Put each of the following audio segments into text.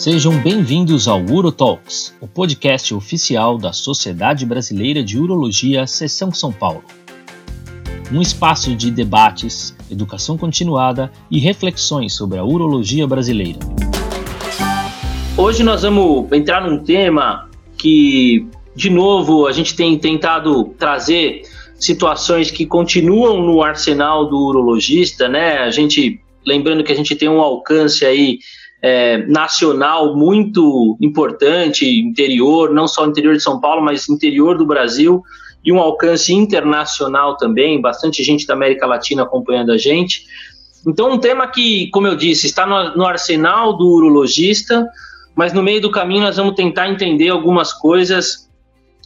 Sejam bem-vindos ao UroTalks, o podcast oficial da Sociedade Brasileira de Urologia, Seção São Paulo. Um espaço de debates, educação continuada e reflexões sobre a urologia brasileira. Hoje nós vamos entrar num tema que, de novo, a gente tem tentado trazer situações que continuam no arsenal do urologista, né? A gente, lembrando que a gente tem um alcance aí é, nacional muito importante, interior, não só interior de São Paulo, mas interior do Brasil, e um alcance internacional também, bastante gente da América Latina acompanhando a gente. Então, um tema que, como eu disse, está no, no arsenal do urologista, mas no meio do caminho nós vamos tentar entender algumas coisas,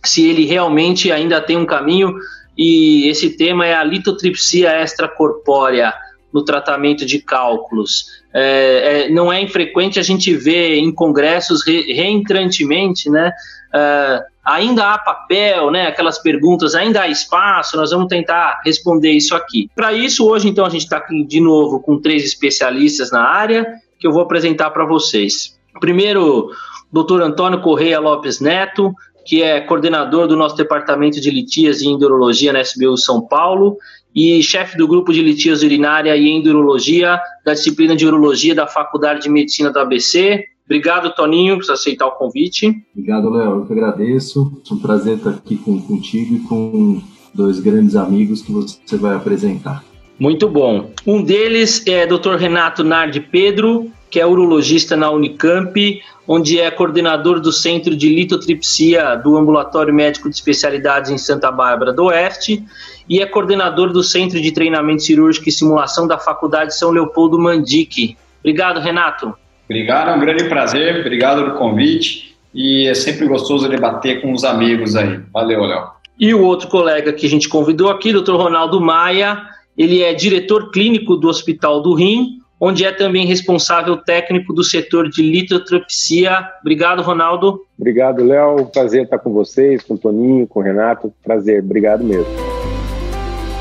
se ele realmente ainda tem um caminho, e esse tema é a litotripsia extracorpórea no tratamento de cálculos. É, é, não é infrequente a gente ver em congressos re, reentrantemente, né? É, ainda há papel, né? Aquelas perguntas, ainda há espaço. Nós vamos tentar responder isso aqui. Para isso, hoje, então, a gente está aqui de novo com três especialistas na área que eu vou apresentar para vocês. Primeiro, Dr. Antônio Correia Lopes Neto, que é coordenador do nosso departamento de litíase e endurologia na SBU São Paulo e chefe do grupo de litíase urinária e endurologia da disciplina de urologia da Faculdade de Medicina do ABC. Obrigado, Toninho, por aceitar o convite. Obrigado, Léo. Eu que agradeço. É um prazer estar aqui com, contigo e com dois grandes amigos que você vai apresentar. Muito bom. Um deles é Dr. Renato Nardi Pedro, que é urologista na Unicamp, onde é coordenador do Centro de Litotripsia do Ambulatório Médico de Especialidades em Santa Bárbara do Oeste e é coordenador do Centro de Treinamento Cirúrgico e Simulação da Faculdade São Leopoldo Mandique. Obrigado, Renato. Obrigado, é um grande prazer, obrigado pelo convite e é sempre gostoso debater com os amigos aí. Valeu, Léo. E o outro colega que a gente convidou aqui, Dr. Ronaldo Maia, ele é diretor clínico do Hospital do Rim, onde é também responsável técnico do setor de litotropsia. Obrigado, Ronaldo. Obrigado, Léo. Prazer estar com vocês, com o Toninho, com o Renato. Prazer, obrigado mesmo.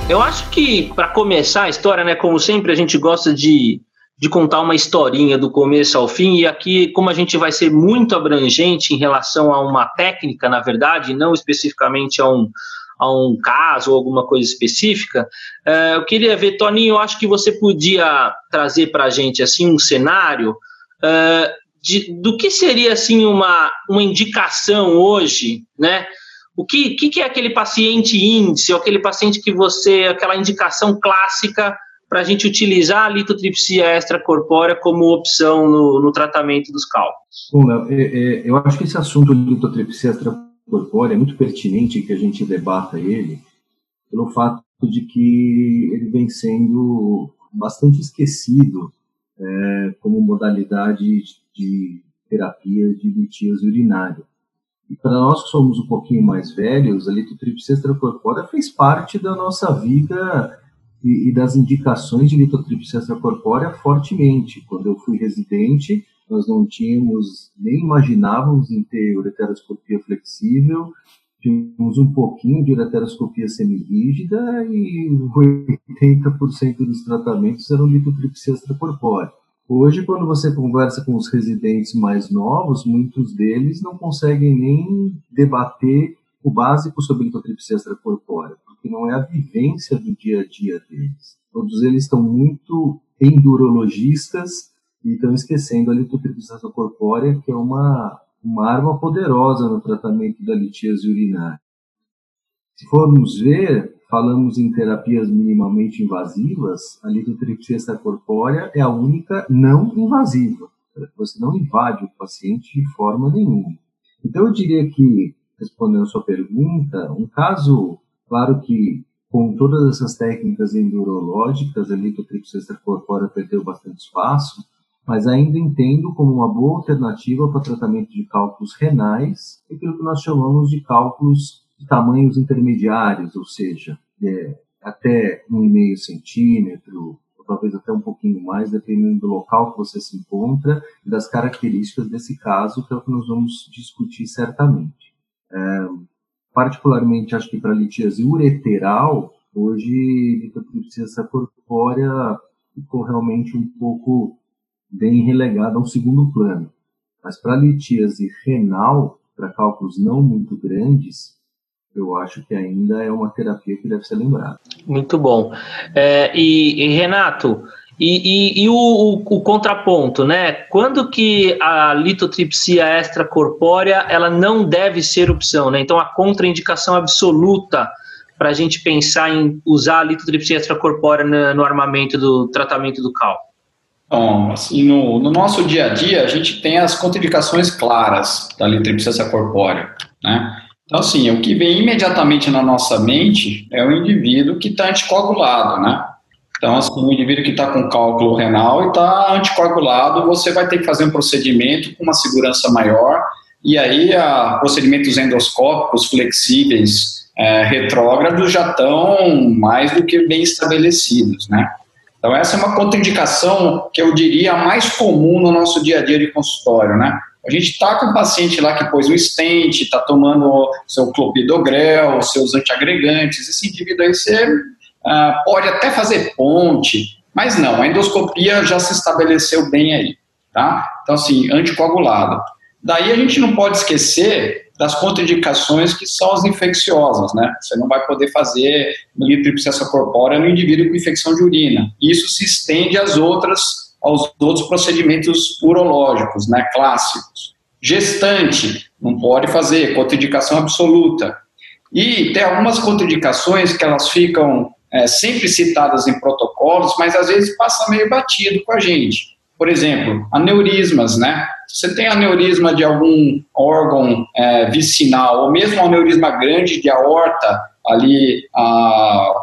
Eu acho que, para começar a história, né, como sempre, a gente gosta de, de contar uma historinha do começo ao fim, e aqui, como a gente vai ser muito abrangente em relação a uma técnica, na verdade, não especificamente a um, a um caso ou alguma coisa específica. Uh, eu queria ver, Toninho, eu acho que você podia trazer para a gente assim um cenário uh, de, do que seria assim uma, uma indicação hoje, né? O que, que, que é aquele paciente índice, ou aquele paciente que você, aquela indicação clássica para a gente utilizar a litotripsia extracorpórea como opção no, no tratamento dos cálculos? Bom, Léo, é, é, eu acho que esse assunto de litotripsia extracorpórea corpórea, é muito pertinente que a gente debata ele, pelo fato de que ele vem sendo bastante esquecido é, como modalidade de terapia de litíase urinária. E para nós que somos um pouquinho mais velhos, a litotripsia extracorpórea fez parte da nossa vida e, e das indicações de litotripsia extracorpórea fortemente. Quando eu fui residente, nós não tínhamos, nem imaginávamos em ter ureteroscopia flexível, tínhamos um pouquinho de ureteroscopia semirrígida e 80% dos tratamentos eram litotripsia extracorpórea. Hoje, quando você conversa com os residentes mais novos, muitos deles não conseguem nem debater o básico sobre litotripsia extracorpórea, porque não é a vivência do dia a dia deles. Todos eles estão muito endurologistas e estão esquecendo a litotripsação corpórea, que é uma, uma arma poderosa no tratamento da litíase urinária. Se formos ver, falamos em terapias minimamente invasivas, a litotripsia extracorpórea é a única não invasiva. Você não invade o paciente de forma nenhuma. Então, eu diria que, respondendo a sua pergunta, um caso, claro que com todas essas técnicas endurológicas, a litotripsia extracorpórea perdeu bastante espaço, mas ainda entendo como uma boa alternativa para tratamento de cálculos renais, aquilo que nós chamamos de cálculos de tamanhos intermediários, ou seja, é, até 1,5 centímetro, ou talvez até um pouquinho mais, dependendo do local que você se encontra e das características desse caso, que é o que nós vamos discutir certamente. É, particularmente, acho que para litíase ureteral, hoje, litotripsia corpórea ficou realmente um pouco bem relegada a um segundo plano. Mas para litíase renal, para cálculos não muito grandes, eu acho que ainda é uma terapia que deve ser lembrada. Muito bom. É, e, e, Renato, e, e, e o, o, o, contraponto, né? Quando que a litotripsia extracorpórea ela não deve ser opção, né? Então a contraindicação absoluta para a gente pensar em usar a litotripsia extracorpórea no, no armamento do tratamento do cal? Bom, assim, no, no, nosso dia a dia, a gente tem as contraindicações claras da litotripsia extracorpórea, né? Então, assim, o que vem imediatamente na nossa mente é o indivíduo que está anticoagulado, né? Então, assim, o indivíduo que está com cálculo renal e está anticoagulado, você vai ter que fazer um procedimento com uma segurança maior, e aí a, procedimentos endoscópicos flexíveis é, retrógrados já estão mais do que bem estabelecidos, né? Então, essa é uma contraindicação que eu diria mais comum no nosso dia a dia de consultório, né? A gente está com um paciente lá que pôs um stent, está tomando seu clopidogrel, seus antiagregantes, esse indivíduo aí você uh, pode até fazer ponte, mas não, a endoscopia já se estabeleceu bem aí, tá? Então, assim, anticoagulado. Daí a gente não pode esquecer das contraindicações que são as infecciosas, né? Você não vai poder fazer litripsessa corpórea no indivíduo com infecção de urina. Isso se estende às outras aos outros procedimentos urológicos, né, clássicos. Gestante, não pode fazer, contraindicação absoluta. E tem algumas contraindicações que elas ficam é, sempre citadas em protocolos, mas às vezes passa meio batido com a gente. Por exemplo, aneurismas, né? Se você tem aneurisma de algum órgão é, vicinal, ou mesmo aneurisma grande de aorta, ali a,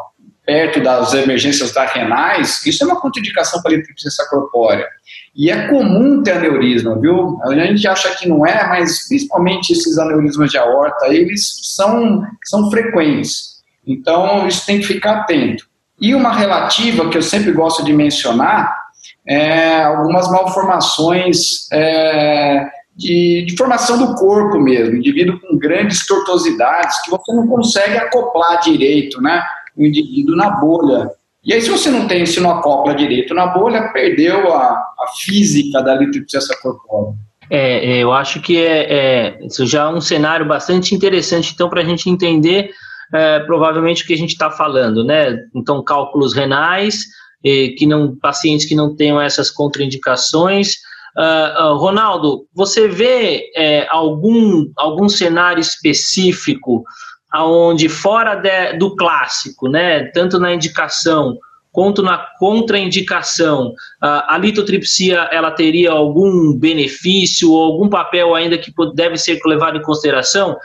perto das emergências da renais, isso é uma contraindicação para a litripsia corpórea. E é comum ter aneurisma, viu? A gente acha que não é, mas principalmente esses aneurismas de aorta, eles são, são frequentes. Então, isso tem que ficar atento. E uma relativa que eu sempre gosto de mencionar é algumas malformações é, de, de, formação do corpo mesmo, indivíduo com grandes tortuosidades que você não consegue acoplar direito, né? o indivíduo na bolha. E aí, se você não tem, se não acopla direito na bolha, perdeu a, a física da litripsia corpórea. É, é, eu acho que é, é, isso já é um cenário bastante interessante, então, para a gente entender é, provavelmente o que a gente está falando, né? Então, cálculos renais, que não pacientes que não tenham essas contraindicações. Uh, uh, Ronaldo, você vê é, algum, algum cenário específico aonde fora de, do clássico, né, tanto na indicação quanto na contraindicação, a, a litotripsia ela teria algum benefício ou algum papel ainda que deve ser levado em consideração?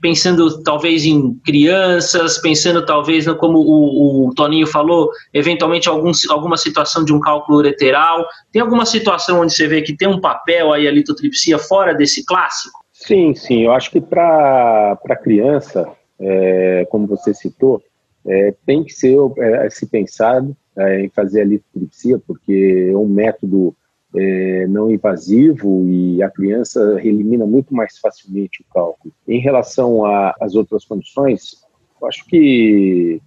Pensando talvez em crianças, pensando talvez, como o, o Toninho falou, eventualmente algum, alguma situação de um cálculo ureteral. Tem alguma situação onde você vê que tem um papel aí a litotripsia fora desse clássico? Sim, sim. Eu acho que para criança, é, como você citou, é, tem que ser é, se pensado é, em fazer a litotripsia, porque é um método é, não invasivo e a criança elimina muito mais facilmente o cálculo. Em relação às outras condições, acho que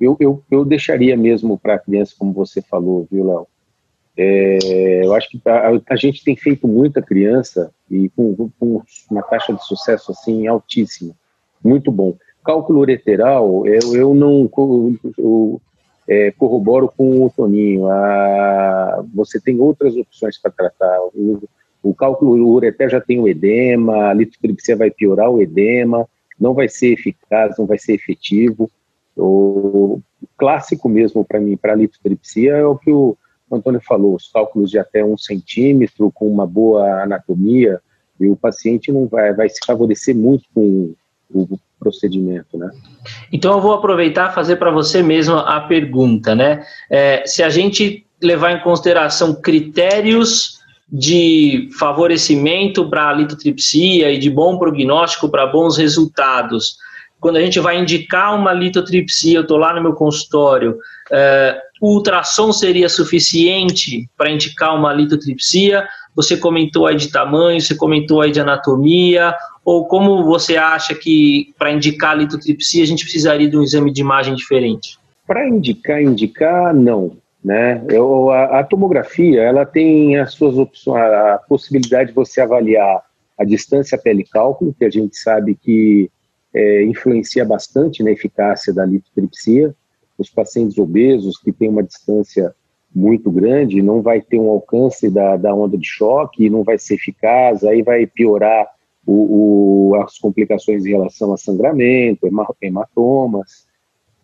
eu, eu, eu deixaria mesmo para a criança, como você falou, viu, Léo? É, eu acho que a, a, gente tem feito muita criança e com, com, uma taxa de sucesso assim altíssima muito bom. Cálculo ureteral, eu, eu não eu, é, corroboro com o Toninho. A, você tem outras opções para tratar. O, o cálculo ureter já tem o edema, a litotripsia vai piorar o edema, não vai ser eficaz, não vai ser efetivo. O clássico mesmo para mim, para litotripsia, é o que o Antônio falou, os cálculos de até um centímetro, com uma boa anatomia, e o paciente não vai, vai se favorecer muito com o procedimento, né? Então eu vou aproveitar e fazer para você mesmo a pergunta, né? É, se a gente levar em consideração critérios de favorecimento para a litotripsia e de bom prognóstico para bons resultados, quando a gente vai indicar uma litotripsia, eu estou lá no meu consultório, é, o ultrassom seria suficiente para indicar uma litotripsia? Você comentou aí de tamanho, você comentou aí de anatomia, ou como você acha que para indicar a litotripsia a gente precisaria de um exame de imagem diferente? Para indicar, indicar, não. Né? Eu, a, a, tomografia ela tem as suas opções, a, a possibilidade de você avaliar a distância pele-cálculo, que a gente sabe que é, influencia bastante na eficácia da litotripsia. Os pacientes obesos que têm uma distância muito grande não vai ter um alcance da, da onda de choque, não vai ser eficaz, aí vai piorar o, o, as complicações em relação a sangramento, hematomas.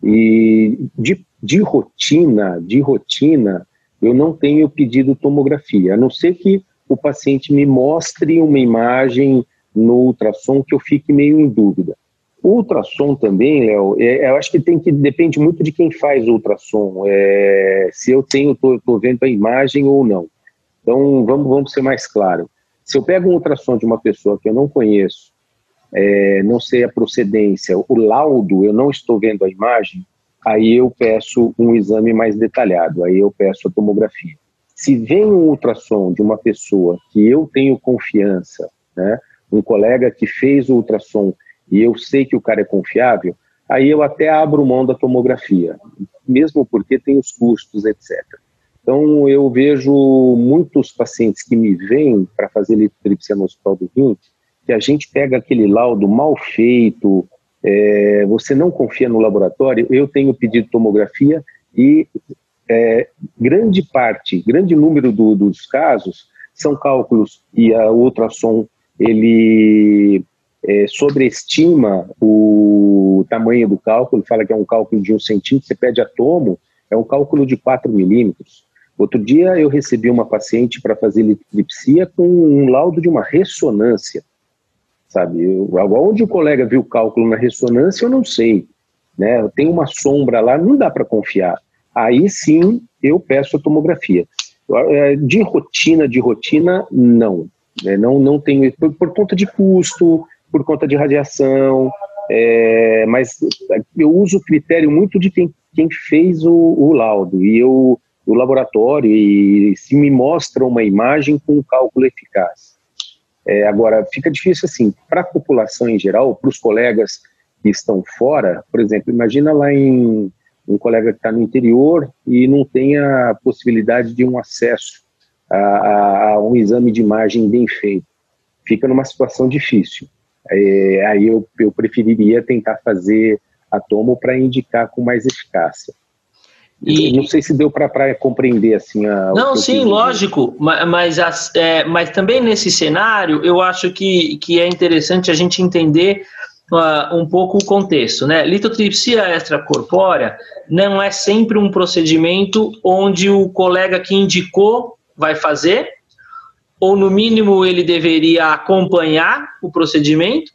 E de, de rotina, de rotina, eu não tenho pedido tomografia, a não ser que o paciente me mostre uma imagem no ultrassom que eu fique meio em dúvida. O ultrassom também, Léo, é, eu acho que tem que depende muito de quem faz o ultrassom, é, se eu tenho, estou vendo a imagem ou não. Então, vamos, vamos ser mais claro. Se eu pego um ultrassom de uma pessoa que eu não conheço, é, não sei a procedência, o laudo, eu não estou vendo a imagem, aí eu peço um exame mais detalhado, aí eu peço a tomografia. Se vem um ultrassom de uma pessoa que eu tenho confiança, né, um colega que fez o ultrassom e eu sei que o cara é confiável, aí eu até abro mão da tomografia, mesmo porque tem os custos, etc. Então, eu vejo muitos pacientes que me vêm para fazer litrotripsia no Hospital do Rio, que a gente pega aquele laudo mal feito, é, você não confia no laboratório, eu tenho pedido tomografia e é, grande parte, grande número do, dos casos são cálculos e a ultrassom ele é, sobreestima o tamanho do cálculo, fala que é um cálculo de um centímetro, você pede a tomo, é um cálculo de 4 milímetros. Outro dia eu recebi uma paciente para fazer litripsia com um laudo de uma ressonância, sabe? Eu, onde o colega viu o cálculo na ressonância, eu não sei, né? Tem uma sombra lá, não dá para confiar. Aí sim eu peço a tomografia. É, de rotina, de rotina, não. Né? Não, não tenho, por, por conta de custo, por conta de radiação, é, mas eu uso o critério muito de quem, quem fez o, o laudo. E eu do laboratório e se me mostra uma imagem com um cálculo eficaz. É, agora, fica difícil assim, para a população em geral, para os colegas que estão fora, por exemplo, imagina lá em um colega que está no interior e não tem a possibilidade de um acesso a, a, a um exame de imagem bem feito. Fica numa situação difícil. É, aí eu, eu preferiria tentar fazer a tomo para indicar com mais eficácia. E... Não sei se deu para compreender assim a. Não, sim, lógico, mas, mas, as, é, mas também nesse cenário eu acho que, que é interessante a gente entender uh, um pouco o contexto, né? Litotripsia extracorpórea não é sempre um procedimento onde o colega que indicou vai fazer, ou no mínimo ele deveria acompanhar o procedimento,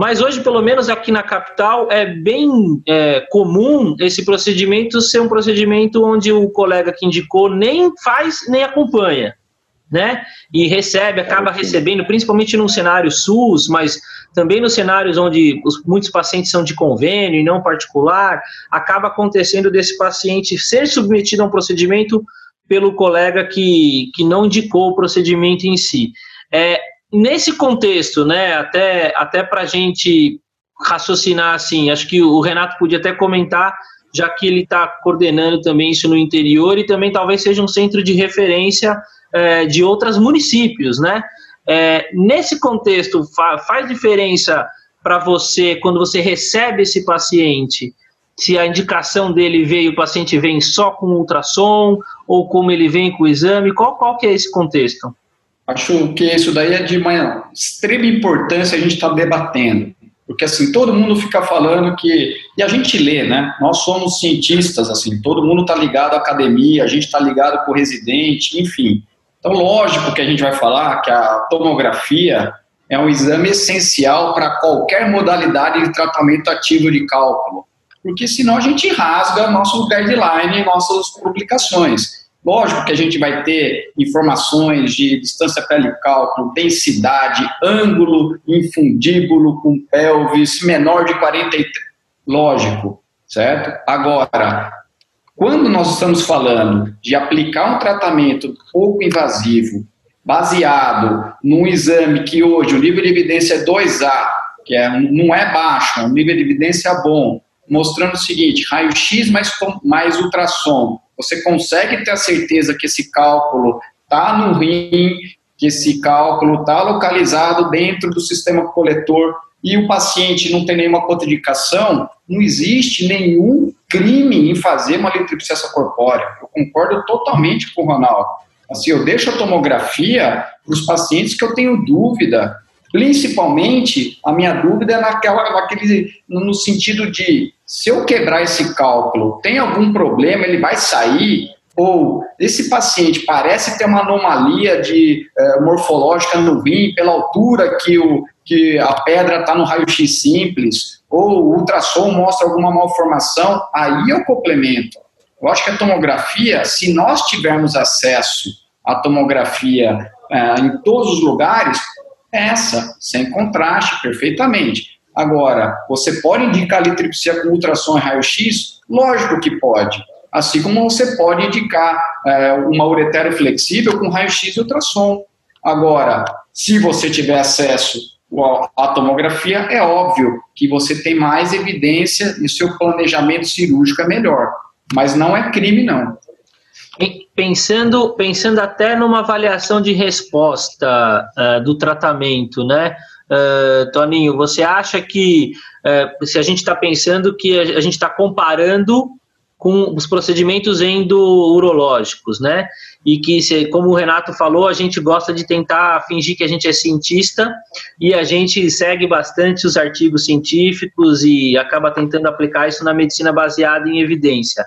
mas hoje, pelo menos aqui na capital, é bem é, comum esse procedimento ser um procedimento onde o colega que indicou nem faz nem acompanha, né? E recebe, acaba recebendo, principalmente num cenário SUS, mas também nos cenários onde os, muitos pacientes são de convênio e não particular, acaba acontecendo desse paciente ser submetido a um procedimento pelo colega que, que não indicou o procedimento em si. Nesse contexto, né, até, até para a gente raciocinar assim, acho que o Renato podia até comentar, já que ele está coordenando também isso no interior e também talvez seja um centro de referência é, de outros municípios, né? É, nesse contexto, fa faz diferença para você quando você recebe esse paciente? Se a indicação dele veio, o paciente vem só com ultrassom ou como ele vem com o exame? Qual, qual que é esse contexto? Acho que isso daí é de extrema importância a gente estar tá debatendo. Porque, assim, todo mundo fica falando que... E a gente lê, né? Nós somos cientistas, assim, todo mundo está ligado à academia, a gente está ligado com o residente, enfim. Então, lógico que a gente vai falar que a tomografia é um exame essencial para qualquer modalidade de tratamento ativo de cálculo. Porque senão a gente rasga nosso guideline, nossas publicações. Lógico que a gente vai ter informações de distância pele-cálculo, densidade, ângulo infundíbulo com pelvis menor de 43. Lógico, certo? Agora, quando nós estamos falando de aplicar um tratamento pouco invasivo, baseado num exame que hoje o nível de evidência é 2A, que é, não é baixo, é um nível de evidência bom, mostrando o seguinte: raio-x mais, mais ultrassom. Você consegue ter a certeza que esse cálculo está no rim, que esse cálculo está localizado dentro do sistema coletor e o paciente não tem nenhuma contraindicação, não existe nenhum crime em fazer uma litripsia corpórea. Eu concordo totalmente com o Ronaldo. Assim, eu deixo a tomografia para os pacientes que eu tenho dúvida. Principalmente, a minha dúvida é naquela, naquele, no sentido de, se eu quebrar esse cálculo, tem algum problema, ele vai sair? Ou esse paciente parece ter uma anomalia de é, morfológica no rim pela altura que, o, que a pedra está no raio-x simples, ou o ultrassom mostra alguma malformação, aí eu complemento. Eu acho que a tomografia, se nós tivermos acesso à tomografia é, em todos os lugares, é essa, sem contraste, perfeitamente. Agora, você pode indicar litripsia com ultrassom e raio-x? Lógico que pode. Assim como você pode indicar é, uma uretério flexível com raio-x e ultrassom. Agora, se você tiver acesso à tomografia, é óbvio que você tem mais evidência e seu planejamento cirúrgico é melhor. Mas não é crime, não. Pensando, pensando até numa avaliação de resposta uh, do tratamento, né? Uh, Toninho, você acha que uh, se a gente está pensando que a, a gente está comparando com os procedimentos endourológicos, né? E que, se, como o Renato falou, a gente gosta de tentar fingir que a gente é cientista e a gente segue bastante os artigos científicos e acaba tentando aplicar isso na medicina baseada em evidência.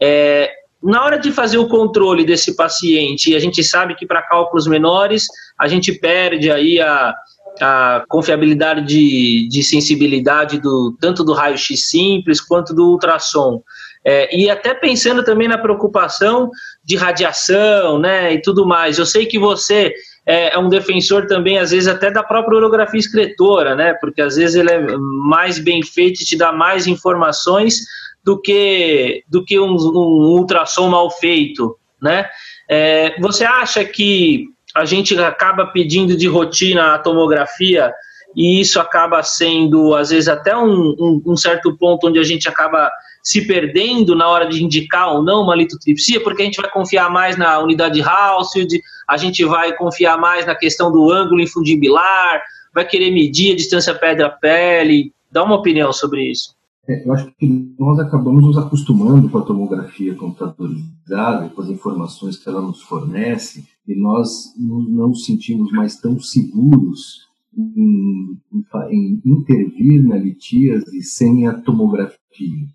É, na hora de fazer o controle desse paciente, a gente sabe que para cálculos menores a gente perde aí a, a confiabilidade de, de sensibilidade do tanto do raio-x simples quanto do ultrassom. É, e até pensando também na preocupação de radiação, né, e tudo mais. Eu sei que você é, é, um defensor também, às vezes, até da própria orografia excretora, né, porque às vezes ele é mais bem feito e te dá mais informações do que, do que um, um ultrassom mal feito, né. É, você acha que a gente acaba pedindo de rotina a tomografia e isso acaba sendo, às vezes, até um, um, um certo ponto onde a gente acaba se perdendo na hora de indicar ou não uma litotripsia, porque a gente vai confiar mais na unidade Hounsfield, a gente vai confiar mais na questão do ângulo infundibilar, vai querer medir a distância pedra-pele. Dá uma opinião sobre isso. É, eu acho que nós acabamos nos acostumando com a tomografia computadorizada, com as informações que ela nos fornece, e nós não nos sentimos mais tão seguros em, em, em intervir na litíase sem a tomografia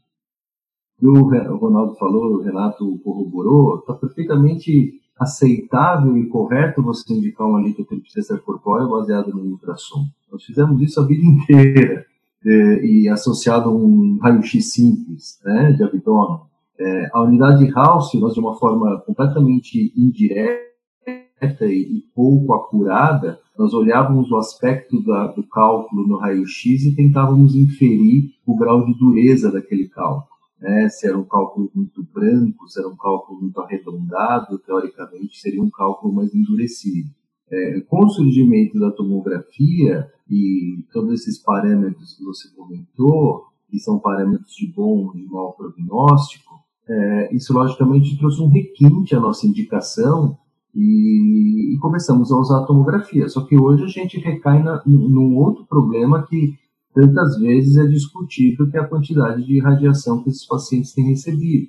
o Ronaldo falou, o Renato corroborou, está perfeitamente aceitável e correto você indicar uma litotripsia corpórea baseada no ultrassom. Nós fizemos isso a vida inteira é, e associado a um raio-x simples né, de abdômen. É, a unidade House, nós de uma forma completamente indireta e, e pouco apurada, nós olhávamos o aspecto da, do cálculo no raio-x e tentávamos inferir o grau de dureza daquele cálculo né, se era um cálculo muito branco, se era um cálculo muito arredondado, teoricamente seria um cálculo mais endurecido. É, com o surgimento da tomografia e todos esses parâmetros que você comentou, que são parâmetros de bom e de mau prognóstico, é, isso logicamente trouxe um requinte à nossa indicação e, e, começamos a usar a tomografia. Só que hoje a gente recai na, num outro problema que tantas vezes é discutido que é a quantidade de radiação que esses pacientes têm recebido,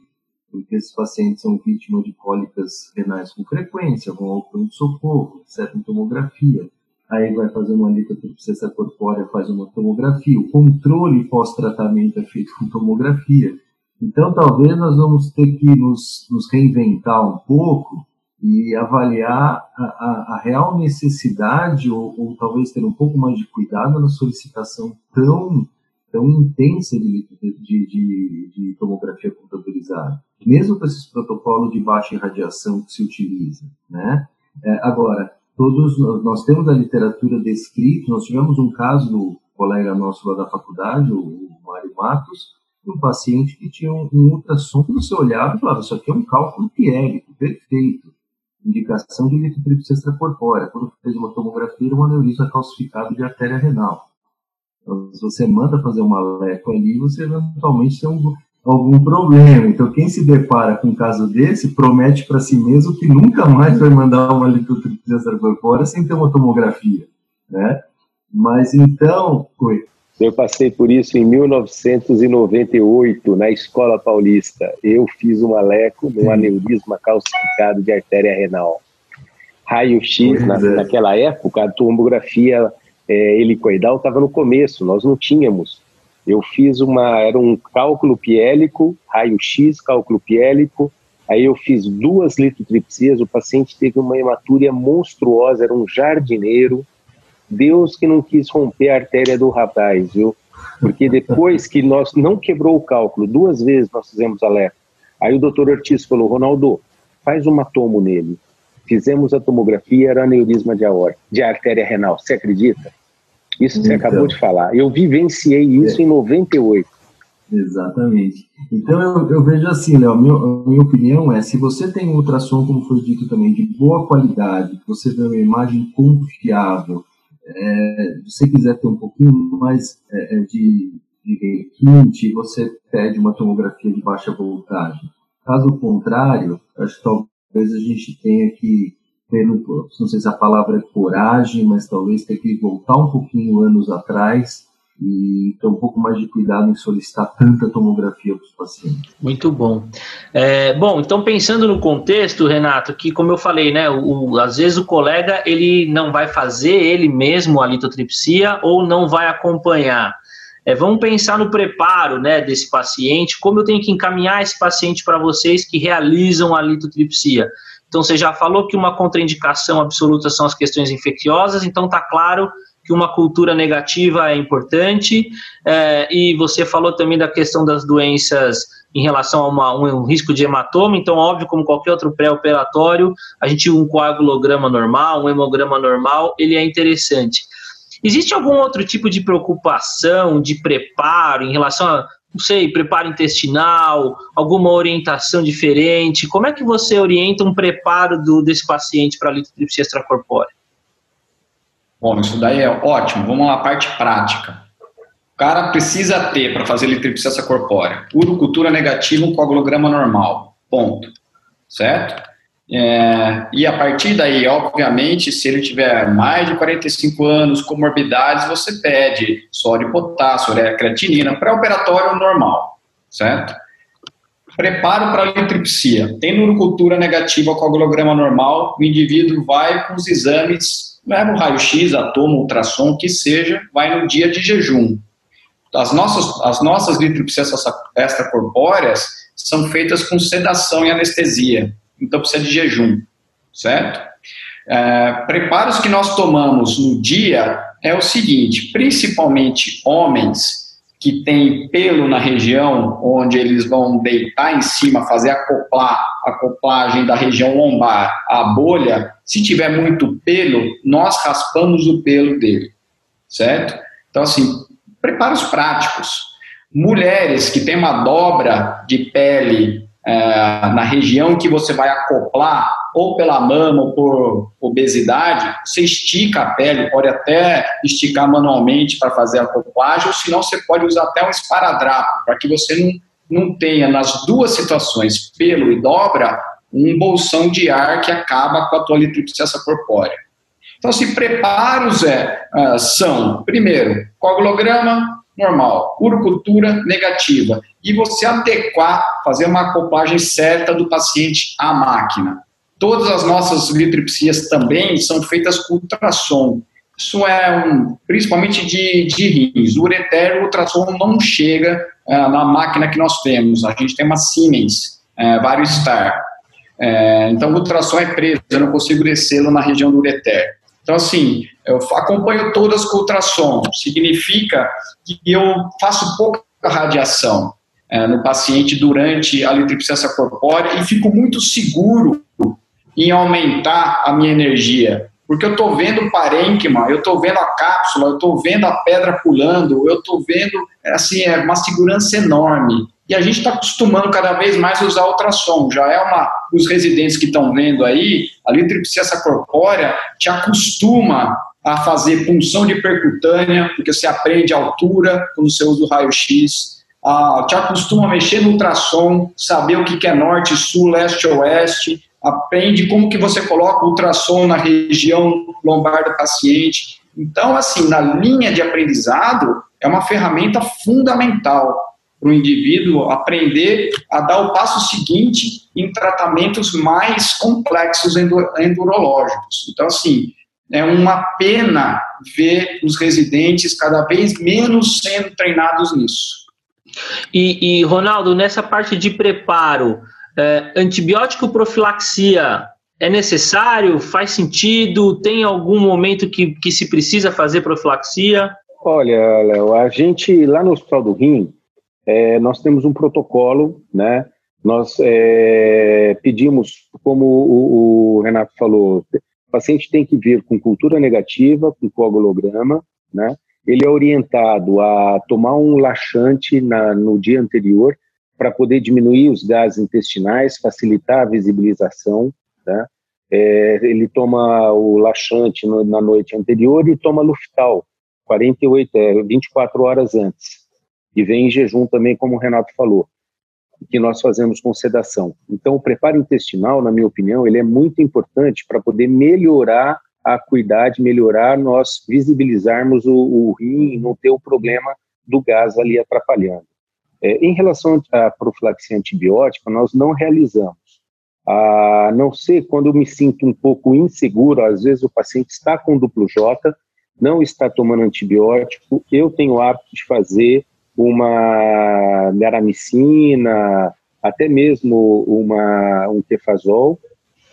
porque esses pacientes são vítimas de cólicas renais com frequência, vão ao pronto-socorro, recebem tomografia, aí vai fazer uma litotripsia corpórea, faz uma tomografia, o controle pós-tratamento é feito com tomografia. Então, talvez nós vamos ter que nos, nos reinventar um pouco e avaliar a, a, a real necessidade ou, ou, talvez ter um pouco mais de cuidado na solicitação tão tão intensa de, de, de, de tomografia computadorizada, mesmo com esses protocolos de baixa irradiação que se utiliza, né? É, agora, todos nós temos a literatura descrita, nós tivemos um caso do colega nosso lá da faculdade, o, Mário Matos, um paciente que tinha um, um ultrassom que você olhava e falava, isso aqui é um cálculo piérico, perfeito indicação de lipotripsia extracorpórea, quando fez uma tomografia, um aneurisma calcificado de artéria renal. Então, se você manda fazer uma leco ali, você eventualmente tem um, algum problema. Então, quem se depara com um caso desse, promete para si mesmo que nunca mais vai mandar uma litotripsia extracorpórea sem ter uma tomografia, né? Mas então. Eu passei por isso em 1998, na Escola Paulista. Eu fiz um aleco num aneurisma calcificado de artéria renal. Raio-X, na, é. naquela época, a tomografia é, helicoidal estava no começo, nós não tínhamos. Eu fiz uma, era um cálculo piélico, raio-x, cálculo piélico, aí eu fiz duas litotripsias, o paciente teve uma hematúria monstruosa, era um jardineiro, Deus que não quis romper a artéria do rapaz, viu? Porque depois que nós não quebrou o cálculo, duas vezes nós fizemos alerta, aí o doutor Ortiz falou, Ronaldo, faz uma tomo nele. Fizemos a tomografia, era aneurisma de aorta, de artéria renal. Você acredita? Isso que você então, acabou de falar. Eu vivenciei isso é. em 98. Exatamente. Então eu, eu vejo assim, Léo, a minha opinião é, se você tem um ultrassom, como foi dito também, de boa qualidade, você vê uma imagem confiável, é, se você quiser ter um pouquinho mais é, é de, de requinte, você pede uma tomografia de baixa voltagem. Caso contrário, acho que talvez a gente tenha que não sei se a palavra é coragem, mas talvez ter que voltar um pouquinho anos atrás e ter um pouco mais de cuidado em solicitar tanta tomografia para os pacientes. Muito bom. É, bom, então pensando no contexto, Renato, que como eu falei, né, o, às vezes o colega ele não vai fazer ele mesmo a litotripsia ou não vai acompanhar. É, vamos pensar no preparo né, desse paciente, como eu tenho que encaminhar esse paciente para vocês que realizam a litotripsia. Então, você já falou que uma contraindicação absoluta são as questões infecciosas, então está claro que uma cultura negativa é importante, é, e você falou também da questão das doenças em relação a uma, um, um, risco de hematoma, então, óbvio, como qualquer outro pré-operatório, a gente, um coagulograma normal, um hemograma normal, ele é interessante. Existe algum outro tipo de preocupação, de preparo em relação a não sei, preparo intestinal, alguma orientação diferente? Como é que você orienta um preparo do, desse paciente para a litotripsia extracorpórea? Bom, isso daí é ótimo. Vamos lá, a parte prática. O cara precisa ter, para fazer litripsia extracorpórea, urocultura negativa, um coagulograma normal. Ponto. Certo? É, e a partir daí, obviamente, se ele tiver mais de 45 anos, comorbidades, você pede sódio potássio, creatinina, pré-operatório normal, certo? Preparo para a litripsia. Tem urocultura negativa, coagulograma normal, o indivíduo vai com os exames, leva o raio-x, atomo, ultrassom, que seja, vai no dia de jejum. As nossas, as nossas litripsias extracorpóreas são feitas com sedação e anestesia então precisa de jejum, certo? É, preparos que nós tomamos no dia é o seguinte, principalmente homens que têm pelo na região onde eles vão deitar em cima, fazer acoplar, acoplagem da região lombar à bolha, se tiver muito pelo, nós raspamos o pelo dele, certo? Então, assim, preparos práticos. Mulheres que têm uma dobra de pele é, na região que você vai acoplar, ou pela mama ou por obesidade, você estica a pele, pode até esticar manualmente para fazer a acoplagem, ou senão você pode usar até um esparadrapo, para que você não, não tenha nas duas situações, pelo e dobra, um bolsão de ar que acaba com a tua litripsia corpórea. Então, se preparos é, uh, são, primeiro, coagulograma normal, urocultura negativa, e você adequar, fazer uma acoplagem certa do paciente à máquina. Todas as nossas litripsias também são feitas com ultrassom. Isso é um, principalmente de, de rins. O ureter, o ultrassom não chega uh, na máquina que nós temos. A gente tem uma Siemens, uh, Variostar. Uh, então, o ultrassom é preso, eu não consigo descê-lo na região do ureter. Então, assim, eu acompanho todas com ultrassom. Significa que eu faço pouca radiação é, no paciente durante a litripsessa corpórea e fico muito seguro em aumentar a minha energia. Porque eu estou vendo o parênquima, eu estou vendo a cápsula, eu estou vendo a pedra pulando, eu estou vendo, assim, é uma segurança enorme. E a gente está acostumando cada vez mais a usar ultrassom. Já é uma. Os residentes que estão vendo aí, a litripsessa corpórea te acostuma a fazer punção de percutânea, porque você aprende a altura quando você usa o raio-x, te acostuma a mexer no ultrassom, saber o que é norte, sul, leste, oeste, aprende como que você coloca o ultrassom na região lombar do paciente. Então, assim, na linha de aprendizado, é uma ferramenta fundamental para o indivíduo aprender a dar o passo seguinte em tratamentos mais complexos endurológicos. Então, assim, é uma pena ver os residentes cada vez menos sendo treinados nisso. E, e Ronaldo, nessa parte de preparo, é, antibiótico profilaxia é necessário? Faz sentido? Tem algum momento que, que se precisa fazer profilaxia? Olha, Léo, a gente lá no Hospital do Rim, é, nós temos um protocolo, né? Nós é, pedimos, como o, o, Renato falou, o paciente tem que vir com cultura negativa, com coagulograma, né? Ele é orientado a tomar um laxante na, no dia anterior para poder diminuir os gases intestinais, facilitar a visibilização, né? É, ele toma o laxante no, na noite anterior e toma Luftal, 48, é, 24 horas antes. E vem em jejum também, como o Renato falou, que nós fazemos com sedação. Então, o preparo intestinal, na minha opinião, ele é muito importante para poder melhorar a acuidade, melhorar nós visibilizarmos o, o rim não ter o problema do gás ali atrapalhando. É, em relação à profilaxia antibiótica, nós não realizamos. A não ser quando eu me sinto um pouco inseguro, às vezes o paciente está com duplo J, não está tomando antibiótico, eu tenho o hábito de fazer uma garamicina, até mesmo uma, um tefazol,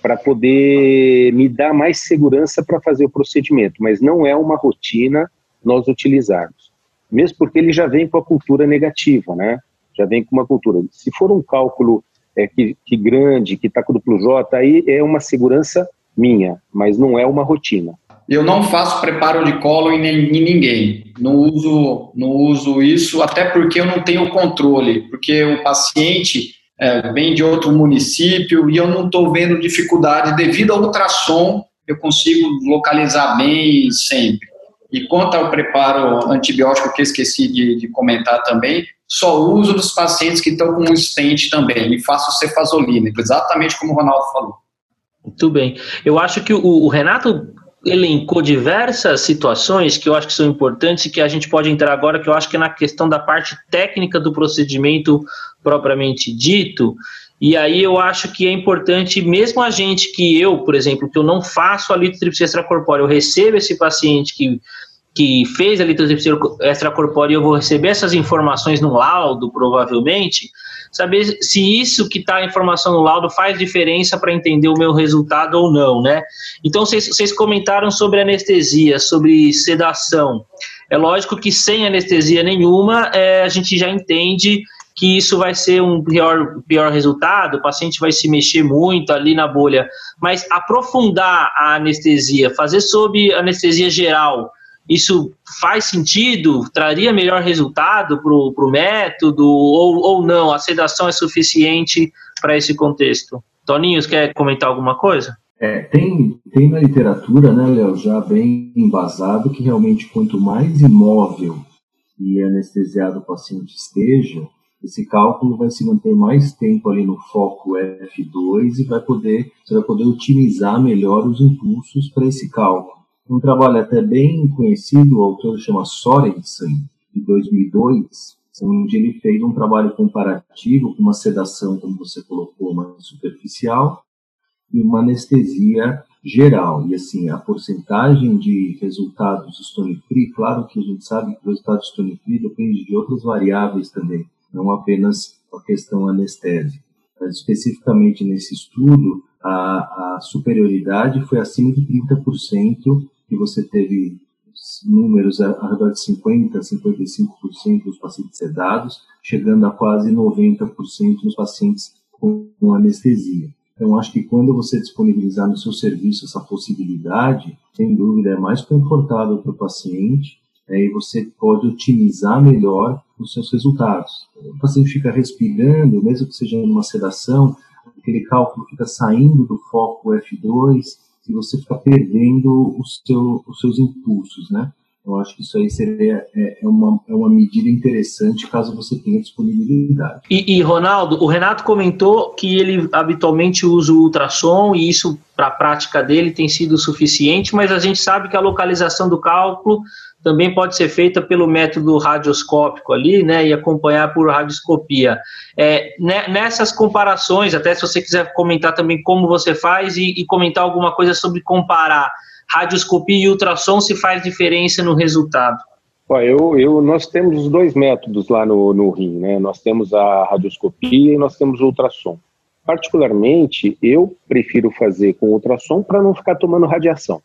para poder me dar mais segurança para fazer o procedimento, mas não é uma rotina nós utilizarmos. Mesmo porque ele já vem com a cultura negativa, né? Já vem com uma cultura. Se for um cálculo é, que, que grande, que está com duplo J, aí é uma segurança minha, mas não é uma rotina. Eu não faço preparo de colo em, em, ninguém. Não uso, não uso isso, até porque eu não tenho controle, porque o paciente é, vem de outro município e eu não estou vendo dificuldade devido ao ultrassom. Eu consigo localizar bem sempre. E quanto ao preparo antibiótico que esqueci de, de comentar também, só uso dos pacientes que estão com um stent também e faço cefazolina, exatamente como o Ronaldo falou. Muito bem. Eu acho que o, o Renato elencou diversas situações que eu acho que são importantes e que a gente pode entrar agora, que eu acho que é na questão da parte técnica do procedimento propriamente dito. E aí eu acho que é importante, mesmo a gente que eu, por exemplo, que eu não faço a litrotripsia extracorpórea, eu recebo esse paciente que, que fez a litrotripsia extracorpórea e eu vou receber essas informações no laudo, provavelmente, saber se isso que está a informação no laudo faz diferença para entender o meu resultado ou não, né? Então, vocês comentaram sobre anestesia, sobre sedação. É lógico que sem anestesia nenhuma, é, a gente já entende que isso vai ser um pior, pior resultado, o paciente vai se mexer muito ali na bolha. Mas aprofundar a anestesia, fazer sob anestesia geral, isso faz sentido? Traria melhor resultado para o método ou, ou não? A sedação é suficiente para esse contexto? Toninhos, quer comentar alguma coisa? É, tem, tem na literatura, né, Léo, já bem embasado que realmente quanto mais imóvel e anestesiado o paciente esteja, esse cálculo vai se manter mais tempo ali no foco F2 e vai poder, você vai poder otimizar melhor os impulsos para esse cálculo um trabalho até bem conhecido, o autor chama Sorensen, de 2002, onde ele fez um trabalho comparativo com uma sedação, como você colocou, mais superficial, e uma anestesia geral. E assim, a porcentagem de resultados stone free, claro que a gente sabe que o resultado stone free depende de outras variáveis também, não apenas a questão anestésica. Mas especificamente nesse estudo, a, a superioridade foi acima de 30% que você teve números ao redor de 50%, 55% dos pacientes sedados, chegando a quase 90% nos pacientes com anestesia. Então, acho que quando você disponibilizar no seu serviço essa possibilidade, sem dúvida é mais confortável para o paciente é, e você pode otimizar melhor os seus resultados. O paciente fica respirando, mesmo que seja numa sedação, aquele cálculo fica saindo do foco F2, se você ficar perdendo seu, os seus impulsos, né? Eu acho que isso aí seria é, é, uma, é uma medida interessante caso você tenha disponibilidade. E, e, Ronaldo, o Renato comentou que ele habitualmente usa o ultrassom e isso para a prática dele tem sido suficiente, mas a gente sabe que a localização do cálculo também pode ser feita pelo método radioscópico ali, né, e acompanhar por radioscopia. É, né, nessas comparações, até se você quiser comentar também como você faz e, e comentar alguma coisa sobre comparar radioscopia e ultrassom, se faz diferença no resultado. Eu, eu, nós temos os dois métodos lá no, no rim, né? Nós temos a radioscopia e nós temos o ultrassom. Particularmente, eu prefiro fazer com ultrassom para não ficar tomando radiação,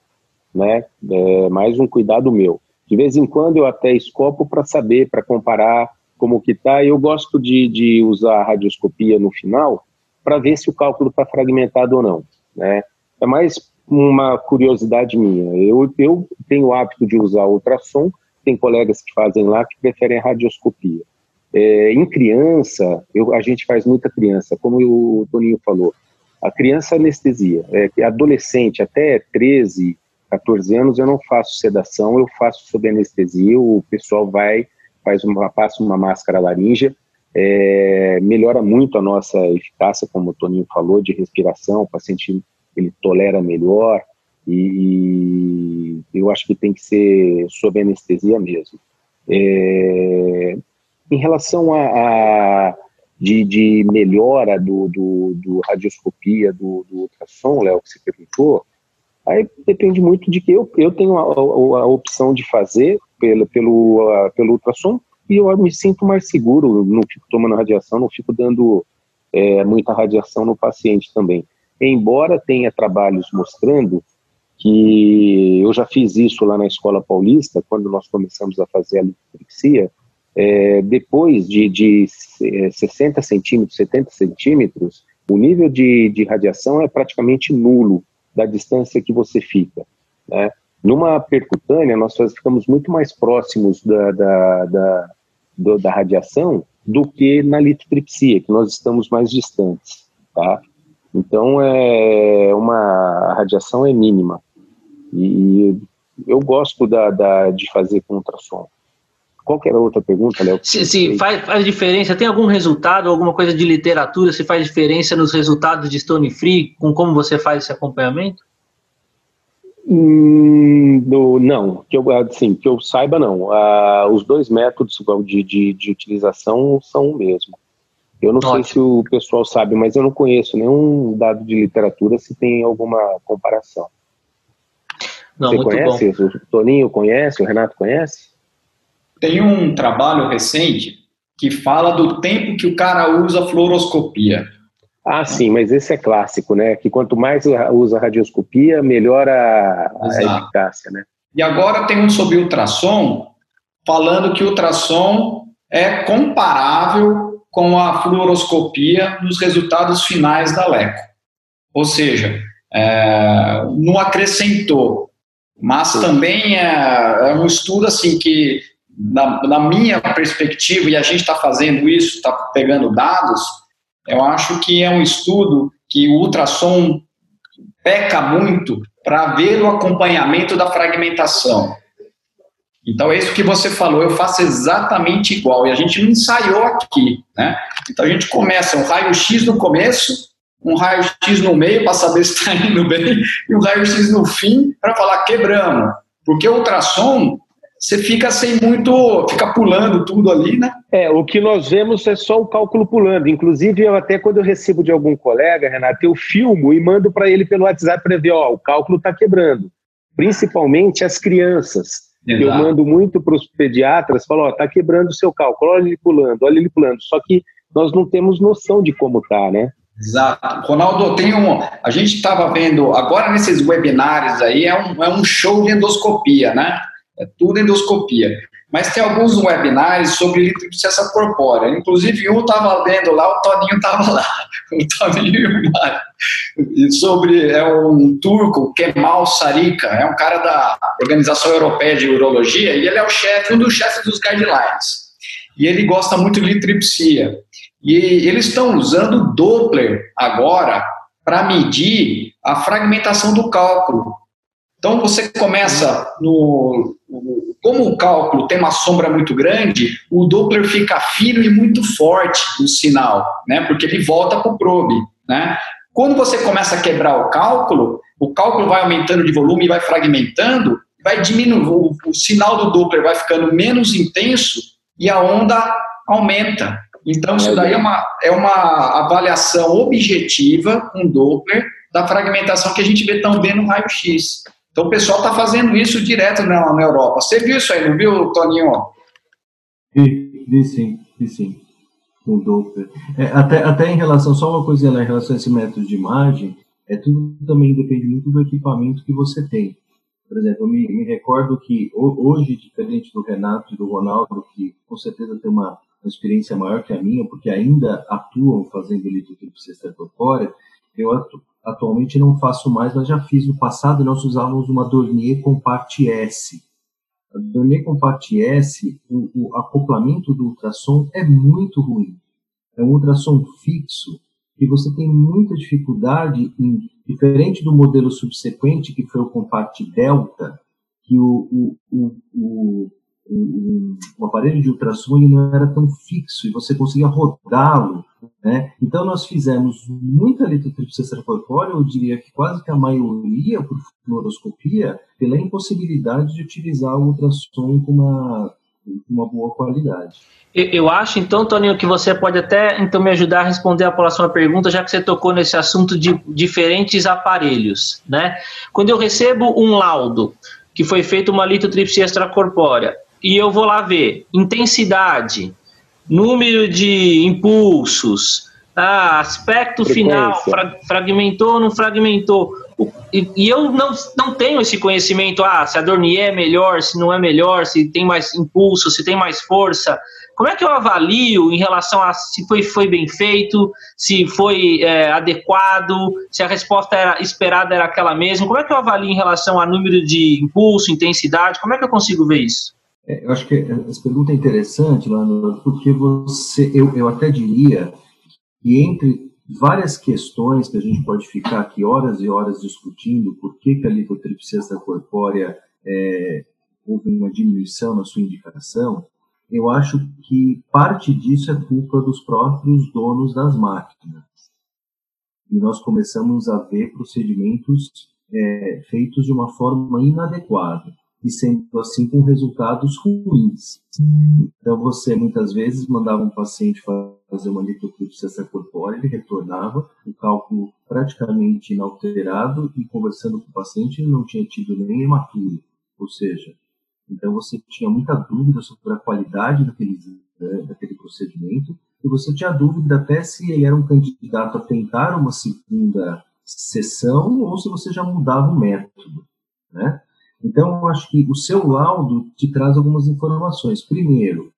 né? É mais um cuidado meu. De vez em quando eu até escopo para saber, para comparar como que tá. Eu gosto de, de usar a radioscopia no final para ver se o cálculo está fragmentado ou não, né? É mais uma curiosidade minha. Eu, eu tenho o hábito de usar ultrassom, tem colegas que fazem lá que preferem radioscopia. É, em criança, eu, a gente faz muita criança, como o Toninho falou. A criança anestesia, é, adolescente até 13, 14 anos eu não faço sedação, eu faço sob anestesia, o pessoal vai, faz uma, passa uma máscara laríngea, é, melhora muito a nossa eficácia, como o Toninho falou, de respiração, o paciente ele tolera melhor, e, eu acho que tem que ser sob anestesia mesmo. É, em relação a, a de, de, melhora do, do, do radioscopia, do, do ultrassom, Léo, que você perguntou, Aí depende muito de que eu, eu tenho a, a, a opção de fazer pelo, pelo, uh, pelo ultrassom e eu me sinto mais seguro, não fico tomando radiação, não fico dando é, muita radiação no paciente também. Embora tenha trabalhos mostrando que eu já fiz isso lá na Escola Paulista, quando nós começamos a fazer a litripsia, é, depois de, de 60 centímetros, 70 centímetros, o nível de, de radiação é praticamente nulo da distância que você fica. Né? Numa percutânea, nós ficamos muito mais próximos da, da, da, do, da radiação do que na litotripsia, que nós estamos mais distantes. Tá? Então, é uma, a radiação é mínima. E eu gosto da, da, de fazer com ultrassom. Qualquer outra pergunta, Léo? Se, se faz, faz diferença, tem algum resultado, alguma coisa de literatura, se faz diferença nos resultados de Stone Free, com como você faz esse acompanhamento? Hum, no, não, que eu, assim, que eu saiba não. Ah, os dois métodos de, de, de, utilização são o mesmo. Eu não Ótimo. sei se o pessoal sabe, mas eu não conheço nenhum dado de literatura se tem alguma comparação. Não, Você conhece? Bom. O Toninho conhece? O Renato conhece? Tem um trabalho recente que fala do tempo que o cara usa fluoroscopia. Ah, sim, mas esse é clássico, né? Que quanto mais usa radioscopia, melhor a, a eficácia, né? E agora tem um sobre ultrassom, falando que o ultrassom é comparável com a fluoroscopia nos resultados finais da LECO. Ou seja, é, não acrescentou, mas também é, é um estudo assim que na, na minha perspectiva, e a gente está fazendo isso, está pegando dados, eu acho que é um estudo que o ultrassom peca muito para ver o acompanhamento da fragmentação. Então, é isso que você falou, eu faço exatamente igual, e a gente não ensaiou aqui, né? Então, a gente começa um raio-x no começo, um raio-x no meio para saber se está indo bem, e um raio-x no fim para falar quebramos. Porque o ultrassom, você fica sem muito, fica pulando tudo ali, né? É, o que nós vemos é só o cálculo pulando. Inclusive, eu até quando eu recebo de algum colega, Renato, eu filmo e mando para ele pelo WhatsApp para ver, ó, o cálculo está quebrando. Principalmente as crianças. Exato. Eu mando muito para os pediatras, falo, ó, tá quebrando o seu cálculo, olha ele pulando, olha ele pulando. Só que nós não temos noção de como tá, né? Exato. Ronaldo, tem um. A gente estava vendo, agora nesses webinários aí, é um, é um show de endoscopia, né? É tudo endoscopia. Mas tem alguns webinars sobre litripsessa corpórea. Inclusive, um estava vendo lá, o Toninho estava lá. O Toninho e sobre é um turco, Kemal Sarika, é um cara da Organização Europeia de Urologia, e ele é o chefe, um dos chefes dos guidelines. E ele gosta muito de litripsia. E eles estão usando Doppler agora para medir a fragmentação do cálculo. Então você começa no. Como o cálculo tem uma sombra muito grande, o Doppler fica fino e muito forte no sinal, né? Porque ele volta para o probe. Né? Quando você começa a quebrar o cálculo, o cálculo vai aumentando de volume e vai fragmentando, vai diminuindo, o, o sinal do Doppler vai ficando menos intenso e a onda aumenta. Então, isso daí é uma, é uma avaliação objetiva, um Doppler, da fragmentação que a gente vê tão bem no raio-x. Então, o pessoal está fazendo isso direto na, na, Europa. Você viu isso aí, não viu, Toninho? Vi, sim, vi sim. Doppler. É, até, até em relação, só uma coisinha lá, em relação a esse método de imagem, é tudo também depende muito do equipamento que você tem. Por exemplo, eu me, me recordo que hoje, diferente do Renato e do Ronaldo, que com certeza tem uma, uma experiência maior que a minha, porque ainda atuam fazendo litotripsia extracorpórea, eu atu, atualmente não faço mais, mas já fiz no passado, nós usávamos uma Dornier Compact S. A Dornier Compact S, o, o acoplamento do ultrassom é muito ruim. É um ultrassom fixo, que você tem muita dificuldade em, diferente do modelo subsequente, que foi o Compact Delta, que o, o, o, o, o aparelho de ultrassom não era tão fixo e você conseguia rodá-lo. Né? Então, nós fizemos muita litotripsia extracorpórea, eu diria que quase que a maioria por fluoroscopia, pela impossibilidade de utilizar o ultrassom com uma uma boa qualidade. Eu acho, então, Toninho, que você pode até então me ajudar a responder a próxima pergunta, já que você tocou nesse assunto de diferentes aparelhos, né? Quando eu recebo um laudo que foi feito uma litotripsia extracorpórea e eu vou lá ver intensidade, número de impulsos, ah, aspecto Frequência. final, fra fragmentou ou não fragmentou, e, e, eu não, não tenho esse conhecimento, ah, se a Dornier é melhor, se não é melhor, se tem mais impulso, se tem mais força. Como é que eu avalio em relação a se foi, foi bem feito, se foi é, adequado, se a resposta era esperada era aquela mesma? Como é que eu avalio em relação a número de impulso, intensidade? Como é que eu consigo ver isso? É, eu acho que essa pergunta é interessante, Lando, porque você, eu, eu até diria que entre várias questões que a gente pode ficar aqui horas e horas discutindo por que, que a lipotripsia corpórea é, houve uma diminuição na sua indicação, eu acho que parte disso é culpa dos próprios donos das máquinas. E nós começamos a ver procedimentos é, feitos de uma forma inadequada e sendo assim com resultados ruins. Então você muitas vezes mandava um paciente fazer uma litotripsia corpórea, ele retornava, o cálculo praticamente inalterado e conversando com o paciente ele não tinha tido nem hematúria, ou seja, então você tinha muita dúvida sobre a qualidade daquele, né, daquele procedimento e você tinha dúvida até se ele era um candidato a tentar uma segunda sessão ou se você já mudava o método, né? Então, eu acho que o seu laudo te traz algumas informações. Primeiro,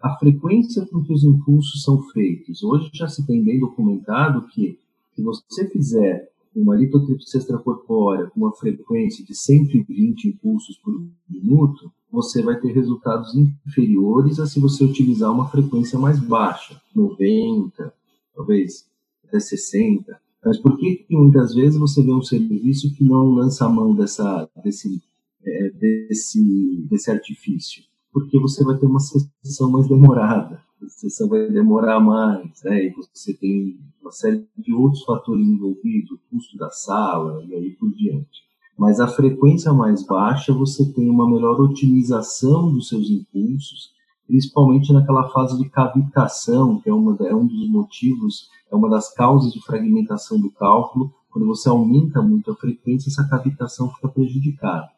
a frequência com que os impulsos são feitos. Hoje já se tem bem documentado que, se você fizer uma litotripsia extracorpórea com uma frequência de 120 impulsos por minuto, você vai ter resultados inferiores a se você utilizar uma frequência mais baixa, 90, talvez até 60. Mas por que, que muitas vezes você vê um serviço que não lança a mão dessa, desse é, desse, desse artifício? Porque você vai ter uma sessão mais demorada, a sessão vai demorar mais, né? e você tem uma série de outros fatores envolvidos, o custo da sala e aí por diante. Mas a frequência mais baixa, você tem uma melhor otimização dos seus impulsos, principalmente naquela fase de cavitação, que é, uma, é um dos motivos, é uma das causas de fragmentação do cálculo. Quando você aumenta muito a frequência, essa cavitação fica prejudicada.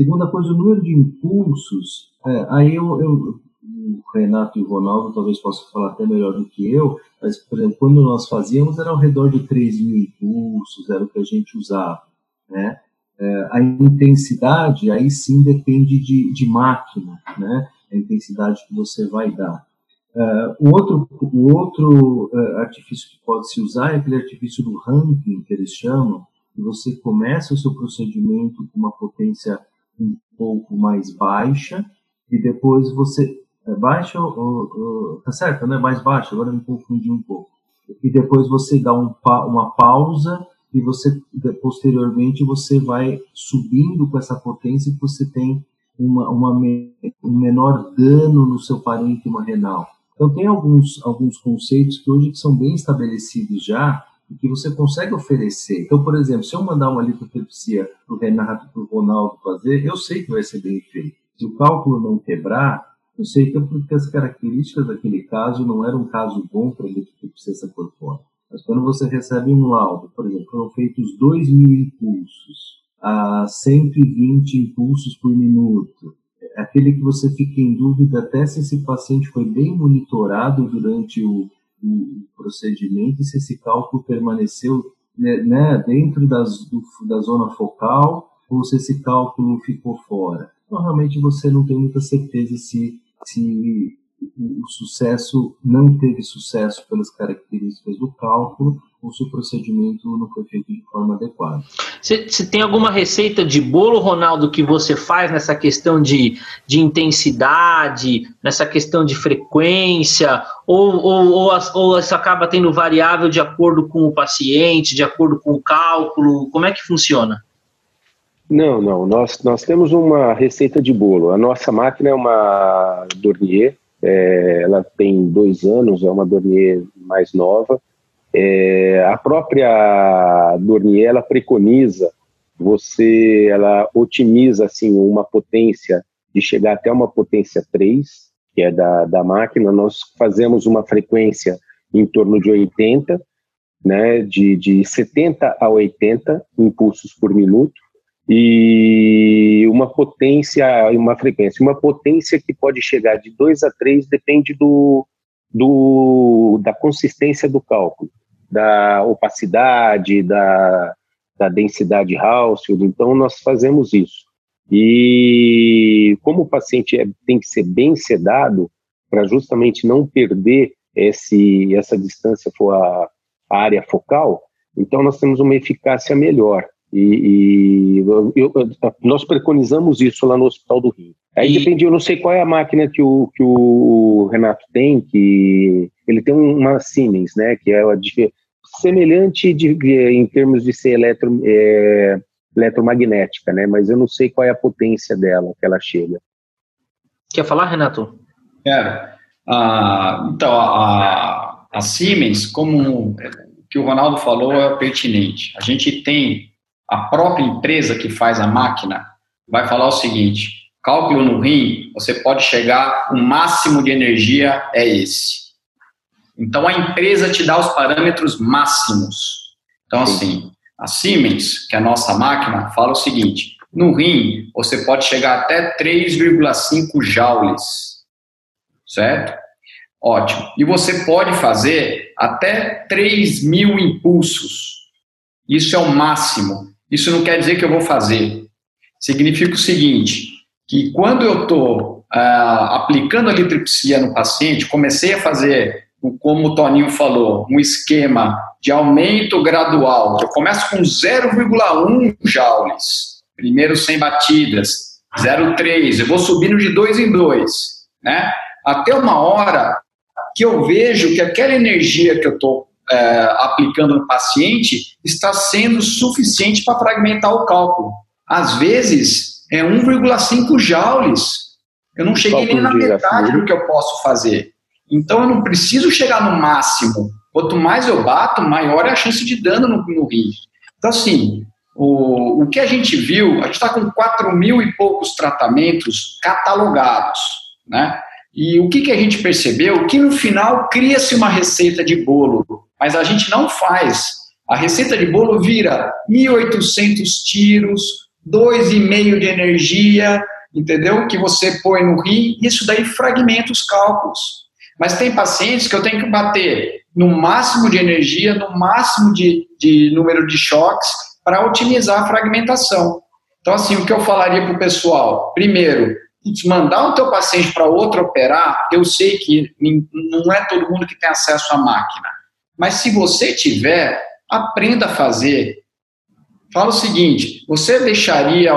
Segunda coisa, o número de impulsos. É, aí eu, eu, o Renato e o Ronaldo talvez possam falar até melhor do que eu, mas, por exemplo, quando nós fazíamos era ao redor de 3 mil impulsos, era o que a gente usava. Né? É, a intensidade, aí sim depende de, de máquina, né? a intensidade que você vai dar. Uh, o outro, o outro uh, artifício que pode se usar é aquele artifício do ranking, que eles chamam, que você começa o seu procedimento com uma potência um pouco mais baixa e depois você é baixa ou, tá certo, né? Mais baixa. Agora me confundi um pouco. E depois você dá um, uma pausa e você posteriormente você vai subindo com essa potência que você tem uma, uma, um menor dano no seu parênquima renal. Então tem alguns, alguns conceitos que hoje são bem estabelecidos já e que você consegue oferecer. Então, por exemplo, se eu mandar uma litotripsia para o Renato, para o Ronaldo fazer, eu sei que vai ser bem feito. Se o cálculo não quebrar, eu sei que é porque as características daquele caso não eram um caso bom para a litotripsia corpórea. Mas quando você recebe um laudo, por exemplo, foram feitos 2 mil impulsos a 120 impulsos por minuto, é aquele que você fica em dúvida até se esse paciente foi bem monitorado durante o, o procedimento e se esse cálculo permaneceu né, né, dentro das, do, da zona focal ou se esse cálculo ficou fora. Então, realmente você não tem muita certeza se, se o sucesso não teve sucesso pelas características do cálculo ou se o procedimento não foi feito de forma adequada. Você tem alguma receita de bolo, Ronaldo, que você faz nessa questão de, de intensidade, nessa questão de frequência, ou, ou, ou, ou isso acaba tendo variável de acordo com o paciente, de acordo com o cálculo? Como é que funciona? Não, não. Nós, nós temos uma receita de bolo. A nossa máquina é uma Dornier é, ela tem dois anos, é uma Dornier mais nova. É, a própria Dornier ela preconiza você, ela otimiza assim uma potência de chegar até uma potência 3, que é da, da máquina. Nós fazemos uma frequência em torno de 80, né, de, de 70 a 80 impulsos por minuto e uma potência, uma frequência, uma potência que pode chegar de 2 a 3, depende do, do, da consistência do cálculo, da opacidade, da, da densidade Hounsfield, então nós fazemos isso. E como o paciente é, tem que ser bem sedado, para justamente não perder esse, essa distância for a, a área focal, então nós temos uma eficácia melhor. E, e eu, nós preconizamos isso lá no Hospital do Rio. Aí e... depende, eu não sei qual é a máquina que o, que o Renato tem, que ele tem uma Siemens, né, que é semelhante de, em termos de ser eletro, é, eletromagnética, né, mas eu não sei qual é a potência dela que ela chega. Quer falar, Renato? Quero. Ah, então, a, a Siemens, como o que o Ronaldo falou, é pertinente. A gente tem a própria empresa que faz a máquina vai falar o seguinte: cálculo no rim, você pode chegar, o máximo de energia é esse. Então a empresa te dá os parâmetros máximos. Então, assim, a Siemens, que é a nossa máquina, fala o seguinte: no rim, você pode chegar até 3,5 joules, certo? Ótimo. E você pode fazer até 3 mil impulsos. Isso é o máximo. Isso não quer dizer que eu vou fazer. Significa o seguinte, que quando eu estou ah, aplicando a litripsia no paciente, comecei a fazer, como o Toninho falou, um esquema de aumento gradual. Eu começo com 0,1 joules, primeiro 100 batidas, 0,3, eu vou subindo de dois em dois, né? Até uma hora que eu vejo que aquela energia que eu estou é, aplicando no paciente está sendo suficiente para fragmentar o cálculo. Às vezes, é 1,5 joules. Eu não cheguei nem na metade do que eu posso fazer. Então, eu não preciso chegar no máximo. Quanto mais eu bato, maior é a chance de dano no, no rim. Então, assim, o, o que a gente viu, a gente está com 4 mil e poucos tratamentos catalogados, né? E o que, que a gente percebeu? Que no final cria-se uma receita de bolo mas a gente não faz. A receita de bolo vira 1.800 tiros, 2,5 de energia, entendeu? Que você põe no rim, isso daí fragmenta os cálculos. Mas tem pacientes que eu tenho que bater no máximo de energia, no máximo de, de número de choques, para otimizar a fragmentação. Então, assim, o que eu falaria para o pessoal? Primeiro, mandar o teu paciente para outro operar, eu sei que não é todo mundo que tem acesso à máquina. Mas se você tiver, aprenda a fazer. Fala o seguinte: você deixaria,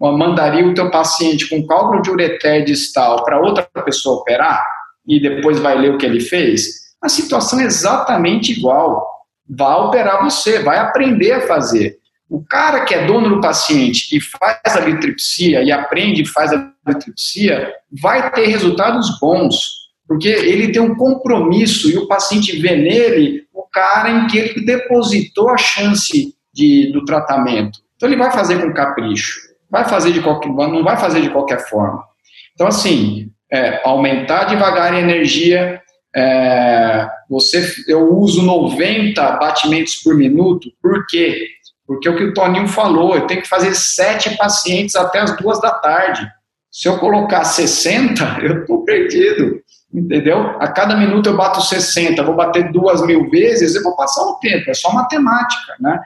mandaria o teu paciente com cálculo de ureter distal para outra pessoa operar e depois vai ler o que ele fez? A situação é exatamente igual. vai operar você, vai aprender a fazer. O cara que é dono do paciente e faz a litripsia e aprende e faz a litripsia, vai ter resultados bons, porque ele tem um compromisso e o paciente vê nele cara em que ele depositou a chance de, do tratamento. Então ele vai fazer com capricho, vai fazer de qualquer, não vai fazer de qualquer forma. Então assim, é, aumentar devagar a energia, é, você, eu uso 90 batimentos por minuto, por quê? Porque é o que o Toninho falou, eu tenho que fazer sete pacientes até as duas da tarde. Se eu colocar 60, eu estou perdido, entendeu? A cada minuto eu bato 60, vou bater duas mil vezes, eu vou passar o tempo, é só matemática, né?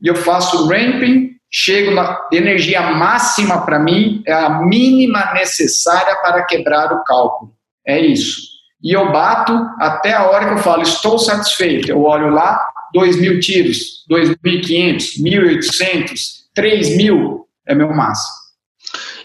E eu faço ramping, chego na energia máxima para mim, é a mínima necessária para quebrar o cálculo. É isso e eu bato até a hora que eu falo, estou satisfeito. Eu olho lá, 2 mil tiros, 2.500, 1.800, 3 mil é meu máximo.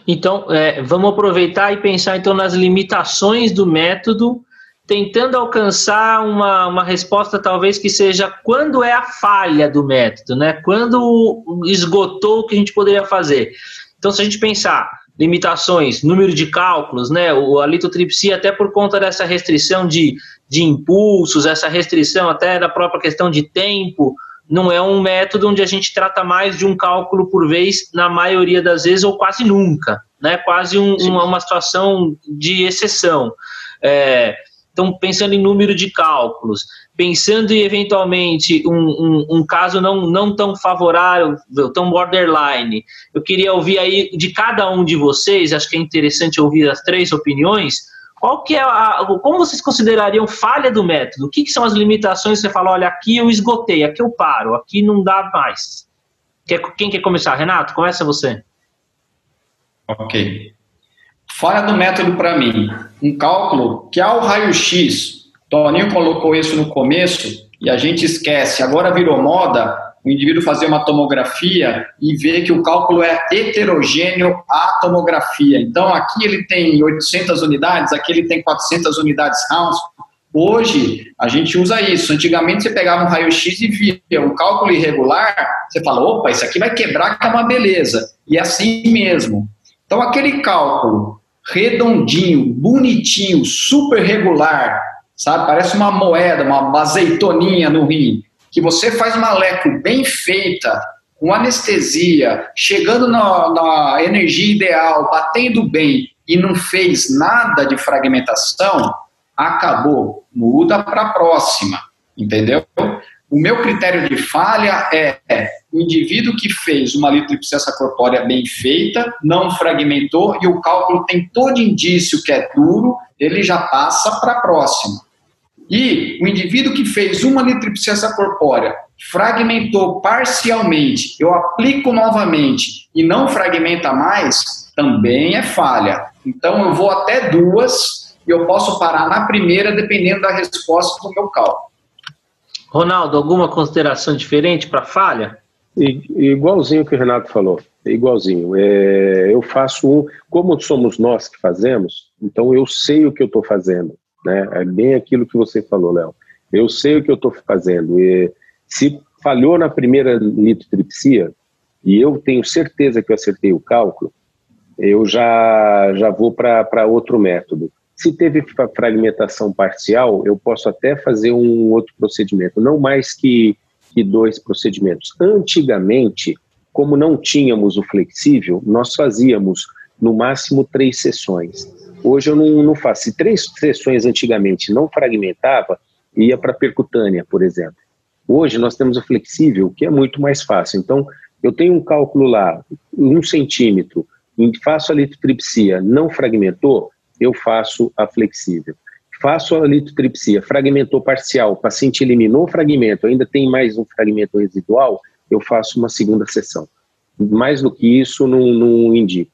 Então, é, vamos aproveitar e pensar então nas limitações do método, tentando alcançar uma, uma resposta talvez que seja quando é a falha do método, né? Quando esgotou o que a gente poderia fazer. Então, se a gente pensar limitações, número de cálculos, né? O, a litotripsia, até por conta dessa restrição de, de impulsos, essa restrição até da própria questão de tempo, não é um método onde a gente trata mais de um cálculo por vez, na maioria das vezes, ou quase nunca, né? Quase um, uma, uma situação de exceção. É, então, pensando em número de cálculos, pensando em eventualmente um, um, um, caso não, não tão favorável, tão borderline, eu queria ouvir aí de cada um de vocês, acho que é interessante ouvir as três opiniões, qual que é a, como vocês considerariam falha do método? O que, que são as limitações? Você fala, olha, aqui eu esgotei, aqui eu paro, aqui não dá mais. Quer, quem quer começar? Renato, começa você. Ok. Falha do método para mim, um cálculo que ao raio-x Toninho colocou isso no começo e a gente esquece. Agora virou moda o indivíduo fazer uma tomografia e ver que o cálculo é heterogêneo à tomografia. Então, aqui ele tem 800 unidades, aqui ele tem 400 unidades Rounds. Hoje, a gente usa isso. Antigamente, você pegava um raio-x e via um cálculo irregular, você fala, opa, isso aqui vai quebrar, que é uma beleza. E é assim mesmo. Então, aquele cálculo redondinho, bonitinho, super regular, sabe? Parece uma moeda, uma azeitoninha no rim. Que você faz uma leco bem feita, com anestesia, chegando na, na energia ideal, batendo bem e não fez nada de fragmentação, acabou. Muda para a próxima, entendeu? O meu critério de falha é, é o indivíduo que fez uma litripsia corpórea bem feita, não fragmentou e o cálculo tem todo indício que é duro, ele já passa para a próxima. E o indivíduo que fez uma litripsia corpórea, fragmentou parcialmente, eu aplico novamente e não fragmenta mais, também é falha. Então eu vou até duas e eu posso parar na primeira dependendo da resposta do meu cálculo. Ronaldo, alguma consideração diferente para falha? Igualzinho que o Renato falou, igualzinho. É, eu faço um, como somos nós que fazemos, então eu sei o que eu estou fazendo. Né? É bem aquilo que você falou, Léo. Eu sei o que eu estou fazendo. E se falhou na primeira litotripsia, e eu tenho certeza que eu acertei o cálculo, eu já, já vou para outro método. Se teve fragmentação parcial, eu posso até fazer um outro procedimento, não mais que, que dois procedimentos. Antigamente, como não tínhamos o flexível, nós fazíamos no máximo três sessões. Hoje eu não, não faço. Se três sessões antigamente não fragmentava, ia para percutânea, por exemplo. Hoje nós temos o flexível, que é muito mais fácil. Então, eu tenho um cálculo lá, um centímetro, faço a litotripsia, não fragmentou, eu faço a flexível. Faço a litotripsia, fragmentou parcial, o paciente eliminou o fragmento, ainda tem mais um fragmento residual, eu faço uma segunda sessão. Mais do que isso, não, não indico.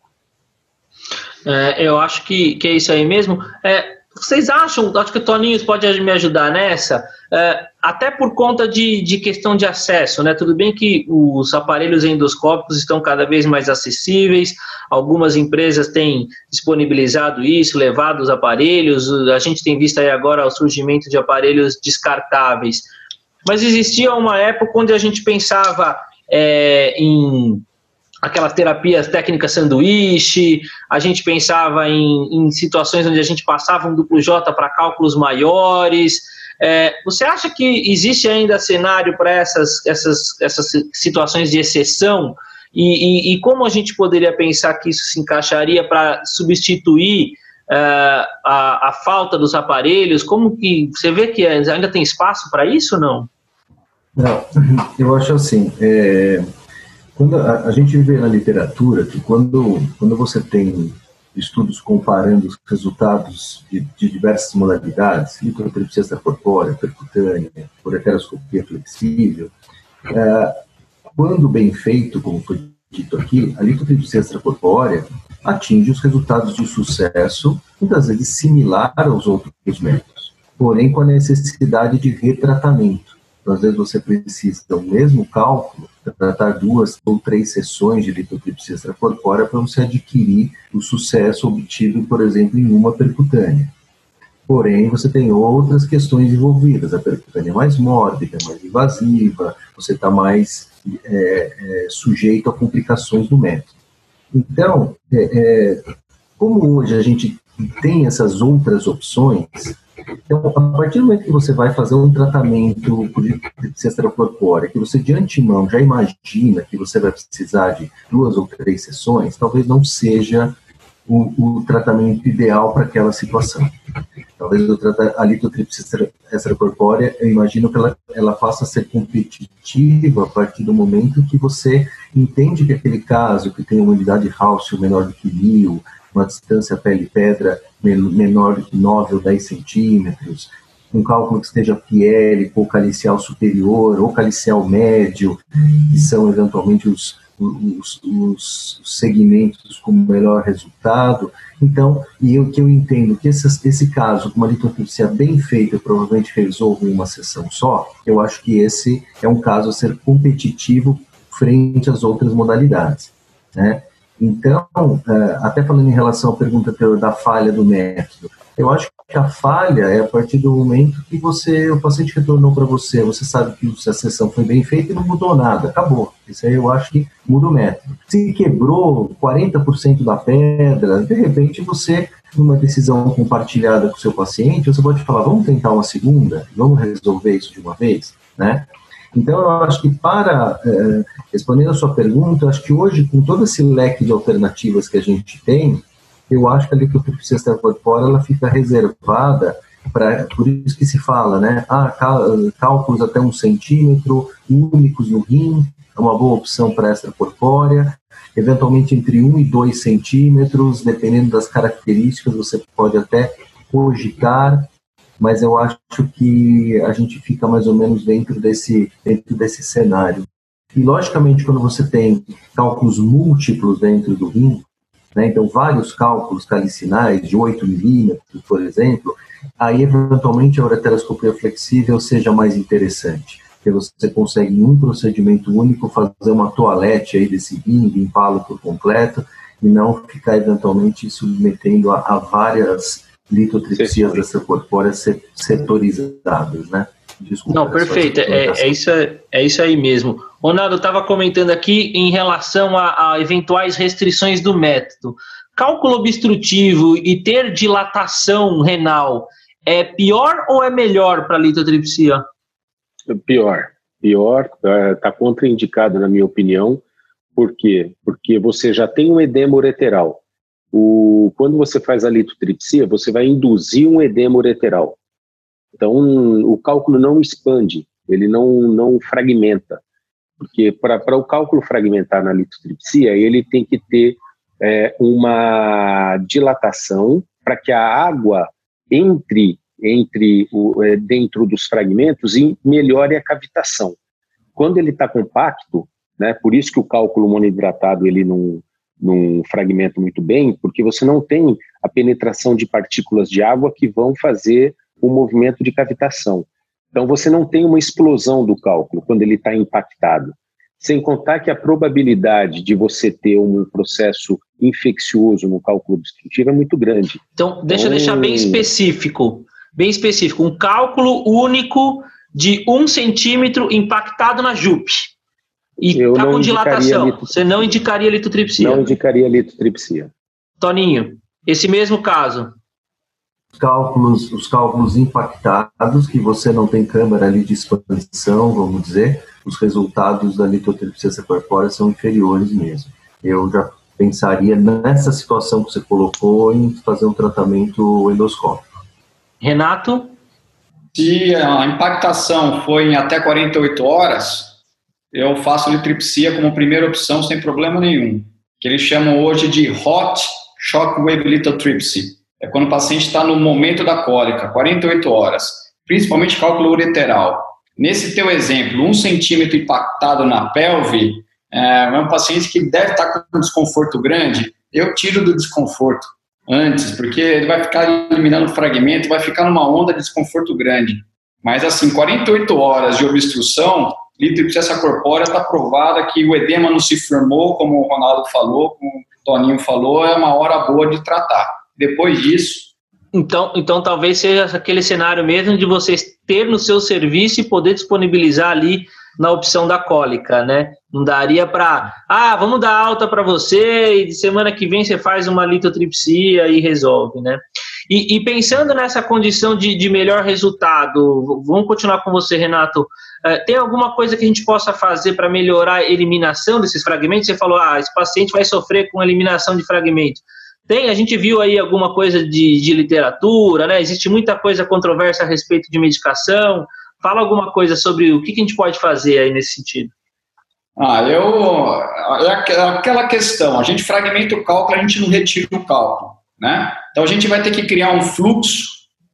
É, eu acho que, que é isso aí mesmo. É, vocês acham, acho que o Toninho pode me ajudar nessa, é, até por conta de, de questão de acesso, né? Tudo bem que os aparelhos endoscópicos estão cada vez mais acessíveis, algumas empresas têm disponibilizado isso, levado os aparelhos, a gente tem visto aí agora o surgimento de aparelhos descartáveis. mas existia uma época onde a gente pensava é, em aquelas terapias técnicas sanduíche, a gente pensava em, em, situações onde a gente passava um duplo J para cálculos maiores. É, você acha que existe ainda cenário para essas, essas, essas situações de exceção? E, e, e, como a gente poderia pensar que isso se encaixaria para substituir uh, a, a, falta dos aparelhos? Como que você vê que ainda tem espaço para isso, não? Não, eu acho assim. É, quando a, a, gente vê na literatura que quando quando você tem estudos comparando os resultados de, de diversas modalidades, lipotripsia extracorpórea, percutânea, ureteroscopia flexível, é, quando bem feito, como foi dito aqui, a litotripsia extracorpórea atinge os resultados de sucesso, muitas vezes similar aos outros métodos, porém com a necessidade de retratamento. Então, às vezes você precisa do mesmo cálculo tratar duas ou três sessões de litotripsia extracorpórea para você adquirir o sucesso obtido, por exemplo, em uma percutânea. Porém, você tem outras questões envolvidas. A percutânea é mais mórbida, mais invasiva, você está mais é, é, sujeito a complicações do método. Então, é, é, como hoje a gente tem essas outras opções, então, a partir do momento que você vai fazer um tratamento por extracorpórea, que você de antemão já imagina que você vai precisar de duas ou três sessões, talvez não seja o, o tratamento ideal para aquela situação. Talvez a litotripsia extracorpórea, eu imagino que ela, ela faça ser competitiva a partir do momento que você entende que aquele caso que tem uma unidade Haussel menor do que mil, uma distância pele-pedra menor que 9 ou 10 centímetros, um cálculo que esteja piélico ou calicial superior ou calicial médio, que são eventualmente os, os, os segmentos com melhor resultado. Então, e eu que eu entendo que esse, esse caso, com uma litotripsia bem feita, provavelmente resolve em uma sessão só, eu acho que esse é um caso a ser competitivo frente às outras modalidades. Né? Então, é, até falando em relação à pergunta anterior da falha do método, eu acho que a falha é a partir do momento que você, o paciente retornou para você, você sabe que a sessão foi bem feita e não mudou nada, acabou. Isso aí eu acho que muda o método. Se quebrou 40% da pedra, de repente você, numa decisão compartilhada com o seu paciente, você pode falar, vamos tentar uma segunda, vamos resolver isso de uma vez, né? Então, eu acho que para responder a sua pergunta, acho que hoje, com todo esse leque de alternativas que a gente tem, eu acho que a lipotripsia extracorpórea ela fica reservada para por isso que se fala, né? Ah, cálculos até um centímetro, únicos no rim, é uma boa opção para extracorpórea. Eventualmente entre 1 e 2 centímetros, dependendo das características, você pode até cogitar mas eu acho que a gente fica mais ou menos dentro desse, dentro desse cenário. E, logicamente, quando você tem cálculos múltiplos dentro do rim, né, então vários cálculos calicinais de 8 milímetros, por exemplo, aí, eventualmente, a ureteroscopia flexível seja mais interessante, porque você consegue, em um procedimento único, fazer uma toalete aí desse rim, limpá-lo por completo, e não ficar, eventualmente, submetendo a, a várias litotripsias extracorpóreas setorizadas, né? Desculpa, Não, perfeito, é, é, isso, é isso aí mesmo. Ronaldo, estava comentando aqui em relação a, a, eventuais restrições do método. Cálculo obstrutivo e ter dilatação renal é pior ou é melhor para a litotripsia? Pior. Pior, está contraindicado, na minha opinião. Por quê? Porque você já tem um edema ureteral o, quando você faz a litotripsia, você vai induzir um edema ureteral. Então, o cálculo não expande, ele não, não fragmenta. Porque para o cálculo fragmentar na litotripsia, ele tem que ter é, uma dilatação para que a água entre, entre o, é, dentro dos fragmentos e melhore a cavitação. Quando ele está compacto, né, por isso que o cálculo monohidratado ele não, num fragmento muito bem, porque você não tem a penetração de partículas de água que vão fazer o movimento de cavitação. Então você não tem uma explosão do cálculo quando ele está impactado. Sem contar que a probabilidade de você ter um processo infeccioso no cálculo obstrutivo é muito grande. Então, deixa eu então, deixar bem específico. Bem específico. Um cálculo único de um centímetro impactado na JUP e está com dilatação, lito... você não indicaria litotripsia? Não indicaria litotripsia. Toninho, esse mesmo caso. Os cálculos, os cálculos impactados, que você não tem câmara ali de expansão, vamos dizer, os resultados da litotripsia corpórea são inferiores mesmo. Eu já pensaria nessa situação que você colocou em fazer um tratamento endoscópico. Renato? Se a impactação foi em até 48 horas, eu faço litripsia como primeira opção sem problema nenhum, que eles chamam hoje de hot shockwave lithotripsy. É quando o paciente está no momento da cólica, 48 horas, principalmente cálculo ureteral. Nesse teu exemplo, um centímetro impactado na pelve, é, é um paciente que deve estar com um desconforto grande, eu tiro do desconforto antes, porque ele vai ficar eliminando fragmento, vai ficar numa onda de desconforto grande. Mas assim, 48 horas de obstrução, litripsia corpórea está provada que o edema não se formou, como o Ronaldo falou, como o Toninho falou, é uma hora boa de tratar. Depois disso. Então, então talvez seja aquele cenário mesmo de vocês ter no seu serviço e poder disponibilizar ali na opção da cólica, né? Não daria para, ah, vamos dar alta para você e de semana que vem você faz uma litotripsia e resolve, né? E, e pensando nessa condição de, de, melhor resultado, vamos continuar com você, Renato. É, tem alguma coisa que a gente possa fazer para melhorar a eliminação desses fragmentos? Você falou, ah, esse paciente vai sofrer com eliminação de fragmentos. Tem, a gente viu aí alguma coisa de, de literatura, né? Existe muita coisa controversa a respeito de medicação. Fala alguma coisa sobre o que, que a gente pode fazer aí nesse sentido. Ah, eu. É aquela questão, a gente fragmenta o cálculo, a gente não retira o cálculo, né? Então a gente vai ter que criar um fluxo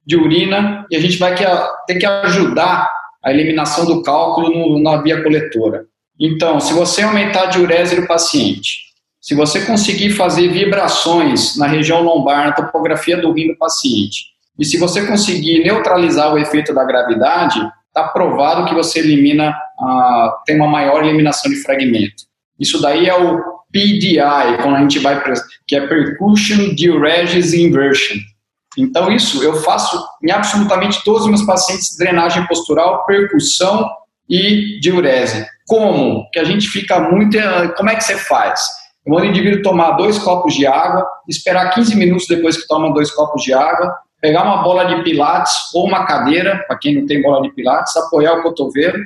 de urina e a gente vai ter que ajudar a eliminação do cálculo na via coletora. Então, se você aumentar a diurese do paciente, se você conseguir fazer vibrações na região lombar, na topografia do rim do paciente, e se você conseguir neutralizar o efeito da gravidade, está provado que você elimina, uh, tem uma maior eliminação de fragmento. Isso daí é o PDI, quando a gente vai para que é Percussion Diuresis Inversion. Então, isso eu faço em absolutamente todos os meus pacientes, drenagem postural, percussão e diurese. Como? Que a gente fica muito. Eh, como é que você faz? Eu mando o indivíduo tomar dois copos de água, esperar 15 minutos depois que toma dois copos de água, pegar uma bola de pilates ou uma cadeira, para quem não tem bola de pilates, apoiar o cotovelo,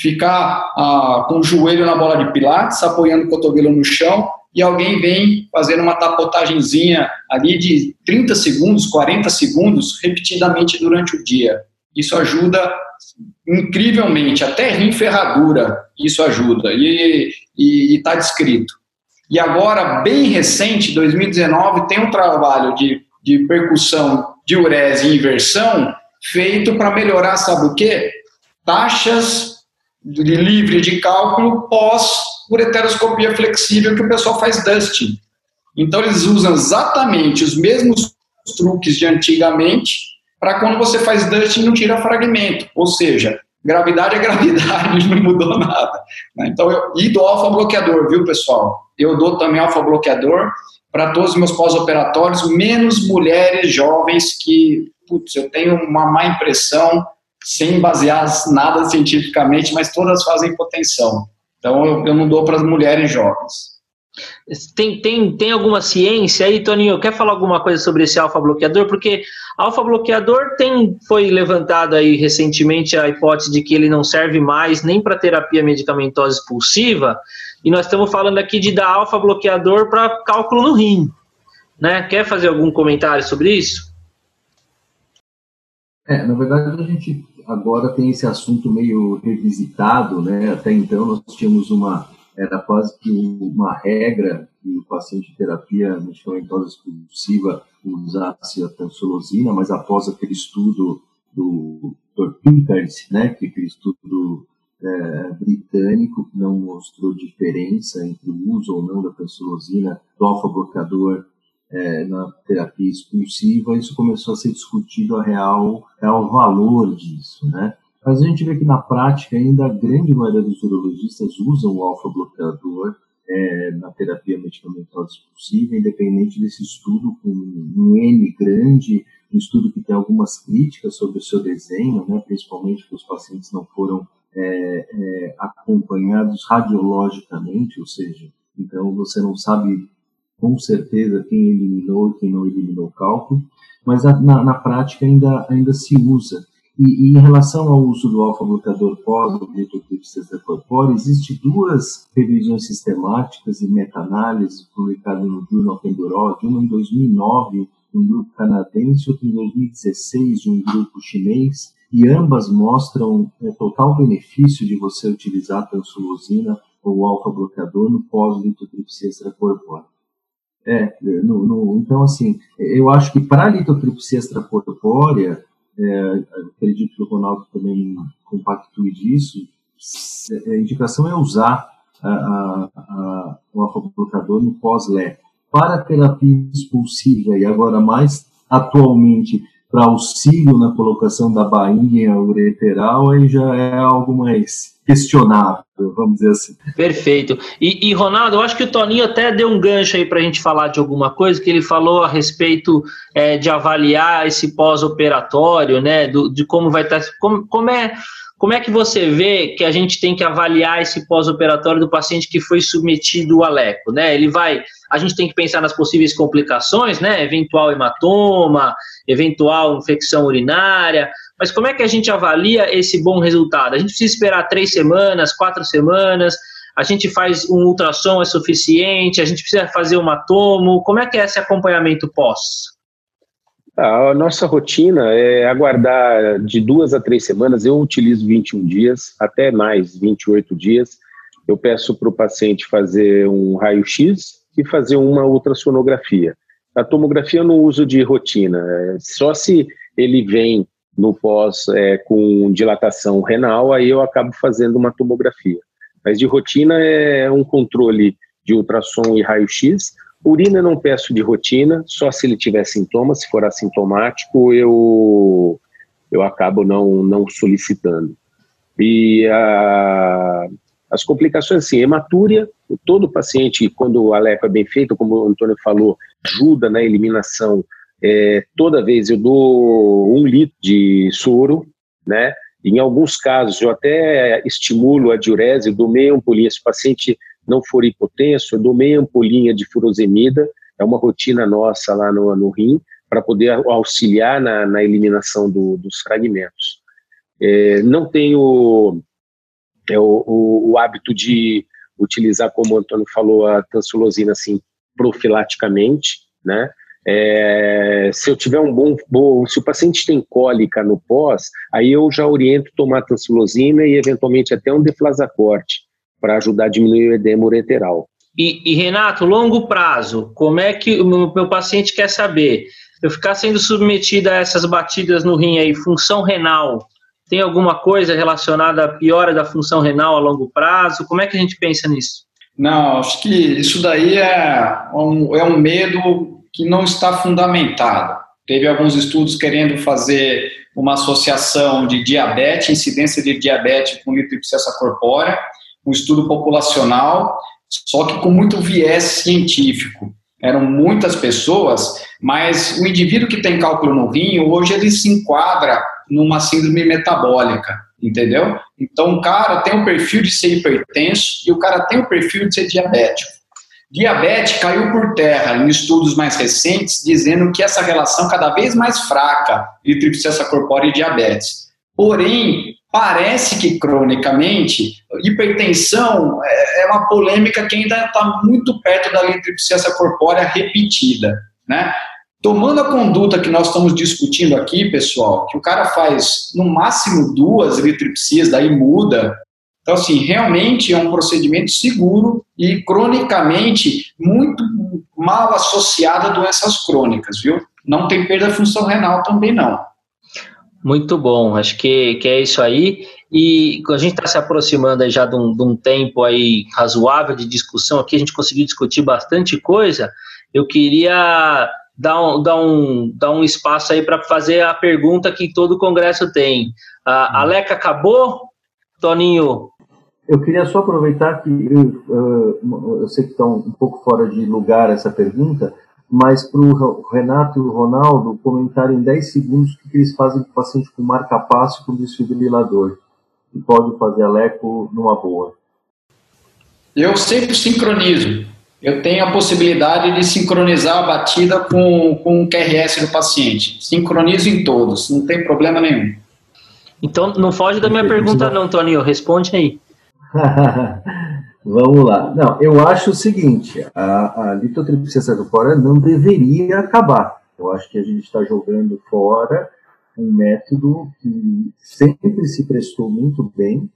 ficar ah, com o joelho na bola de pilates, apoiando o cotovelo no chão e alguém vem fazendo uma tapotagemzinha ali de 30 segundos, 40 segundos, repetidamente durante o dia. Isso ajuda incrivelmente, até rim ferradura, isso ajuda, e está descrito. E agora, bem recente, 2019, tem um trabalho de, de percussão, diurese e inversão feito para melhorar, sabe o quê? Taxas livre de cálculo pós ureteroscopia flexível que o pessoal faz dusting. Então eles usam exatamente os mesmos truques de antigamente para quando você faz dusting não tira fragmento, ou seja, gravidade é gravidade, não mudou nada. Então eu, e do alfa bloqueador, viu pessoal? Eu dou também alfa bloqueador para todos os meus pós-operatórios, menos mulheres jovens que, putz, eu tenho uma má impressão sem basear nada cientificamente, mas todas fazem hipotensão. Então, eu, eu não dou para as mulheres jovens. Tem, tem, tem alguma ciência aí, Toninho? Quer falar alguma coisa sobre esse alfa-bloqueador? Porque alfa-bloqueador tem, foi levantado aí recentemente a hipótese de que ele não serve mais nem para terapia medicamentosa expulsiva, e nós estamos falando aqui de dar alfa-bloqueador para cálculo no rim. Né? Quer fazer algum comentário sobre isso? É, na verdade, a gente agora tem esse assunto meio revisitado, né? Até então nós tínhamos uma era quase que uma regra que o paciente de terapia medicamentosa expulsiva usasse a tansolosina, mas após aquele estudo do Dr. Pickard, né, que aquele estudo é, britânico que não mostrou diferença entre o uso ou não da tansolosina do alfa-bloqueador é, na terapia expulsiva, isso começou a ser discutido a real, real valor disso, né? Mas a gente vê que na prática ainda a grande maioria dos urologistas usam o alfa-bloqueador é, na terapia medicamentosa expulsiva, independente desse estudo com um N grande um estudo que tem algumas críticas sobre o seu desenho, né, principalmente que os pacientes não foram é, é, acompanhados radiologicamente, ou seja, então você não sabe com certeza quem eliminou e quem não eliminou o cálculo, mas na, na prática ainda, ainda se usa. E, e, em relação ao uso do alfa-bloqueador pós-litotripsia corpórea, existem duas revisões sistemáticas e meta-análises publicadas no Journal of Endurology, uma em 2009 de um grupo canadense, outra em 2016 de um grupo chinês, e ambas mostram o é, total benefício de você utilizar a tansulosina ou alfa-bloqueador no pós-litotripsia extracorpórea. É, no, no, então assim, eu acho que para a litotripsia extracorpórea, é, acredito que o Ronaldo também compactue disso, a indicação é usar a, a, a, o alfa-bloqueador no pós-LE. Para terapia expulsiva, e agora mais atualmente para auxílio na colocação da bainha ureteral, aí já é algo mais questionável, vamos dizer assim. Perfeito. E, e, Ronaldo, eu acho que o Toninho até deu um gancho aí para a gente falar de alguma coisa, que ele falou a respeito é, de avaliar esse pós-operatório, né, do, de como vai estar, tá, como, como é como é que você vê que a gente tem que avaliar esse pós-operatório do paciente que foi submetido ao leco, né? Ele vai, a gente tem que pensar nas possíveis complicações, né? Eventual hematoma, eventual infecção urinária, mas como é que a gente avalia esse bom resultado? A gente precisa esperar três semanas, quatro semanas, a gente faz um ultrassom é suficiente, a gente precisa fazer uma tomo, como é que é esse acompanhamento pós? A nossa rotina é aguardar de duas a três semanas. Eu utilizo 21 dias, até mais, 28 dias. Eu peço para o paciente fazer um raio-x e fazer uma ultrassonografia. A tomografia eu não uso de rotina, é só se ele vem no pós é, com dilatação renal, aí eu acabo fazendo uma tomografia. Mas de rotina é um controle de ultrassom e raio-x Urina não peço de rotina, só se ele tiver sintomas, se for assintomático, eu, eu acabo não, não solicitando. E a, as complicações, assim, hematúria, todo paciente, quando o aleco é bem feito, como o Antônio falou, ajuda na eliminação. É, toda vez eu dou um litro de soro, né? Em alguns casos, eu até estimulo a diurese, dou meia ampolinha. Se o paciente não for hipotenso, eu dou meia ampolinha de furosemida, é uma rotina nossa lá no, no rim, para poder auxiliar na, na eliminação do, dos fragmentos. É, não tenho é, o, o, o, hábito de utilizar, como o Antônio falou, a tansulosina assim, profilaticamente, né? É, se eu tiver um bom, bom, se o paciente tem cólica no pós, aí eu já oriento tomar tansulosina e eventualmente até um deflazacorte, para ajudar a diminuir o edema ureteral. E, e, Renato, longo prazo, como é que o meu, meu, paciente quer saber? Eu ficar sendo submetido a essas batidas no rim aí, função renal, tem alguma coisa relacionada à piora da função renal a longo prazo? Como é que a gente pensa nisso? Não, acho que isso daí é um, é um medo que não está fundamentado. Teve alguns estudos querendo fazer uma associação de diabetes, incidência de diabetes com litripsessa corpórea, um estudo populacional, só que com muito viés científico. Eram muitas pessoas, mas o indivíduo que tem cálculo no rim, hoje ele se enquadra numa síndrome metabólica, entendeu? Então o cara tem o perfil de ser hipertenso e o cara tem o perfil de ser diabético. Diabetes caiu por terra em estudos mais recentes, dizendo que essa relação cada vez mais fraca entre tripsessa corpórea e diabetes. Porém, Parece que cronicamente, hipertensão é, é uma polêmica que ainda está muito perto da litripsiasa corpórea repetida, né? Tomando a conduta que nós estamos discutindo aqui, pessoal, que o cara faz no máximo duas litripsias, daí muda. Então, assim, realmente é um procedimento seguro e cronicamente muito mal associado a doenças crônicas, viu? Não tem perda de função renal também não. Muito bom, acho que, que é isso aí. E a gente está se aproximando já de um, de um, tempo aí razoável de discussão aqui, a gente conseguiu discutir bastante coisa. Eu queria dar um, dar um, dar um espaço aí para fazer a pergunta que todo congresso tem. A, a Leca acabou? Toninho? Eu queria só aproveitar que eu, eu sei que está um pouco fora de lugar essa pergunta, mas para o Renato e o Ronaldo comentarem em 10 segundos o que eles fazem com o paciente com marca-passo com desfibrilador, e pode fazer a leco numa boa. Eu sempre sincronizo. Eu tenho a possibilidade de sincronizar a batida com, com o QRS do paciente. Sincronizo em todos, não tem problema nenhum. Então não foge da minha pergunta não, Toninho, responde aí. Vamos lá. Não, eu acho o seguinte, a, a litotripsia cervicórea não deveria acabar. Eu acho que a gente está jogando fora um método que sempre se prestou muito bem,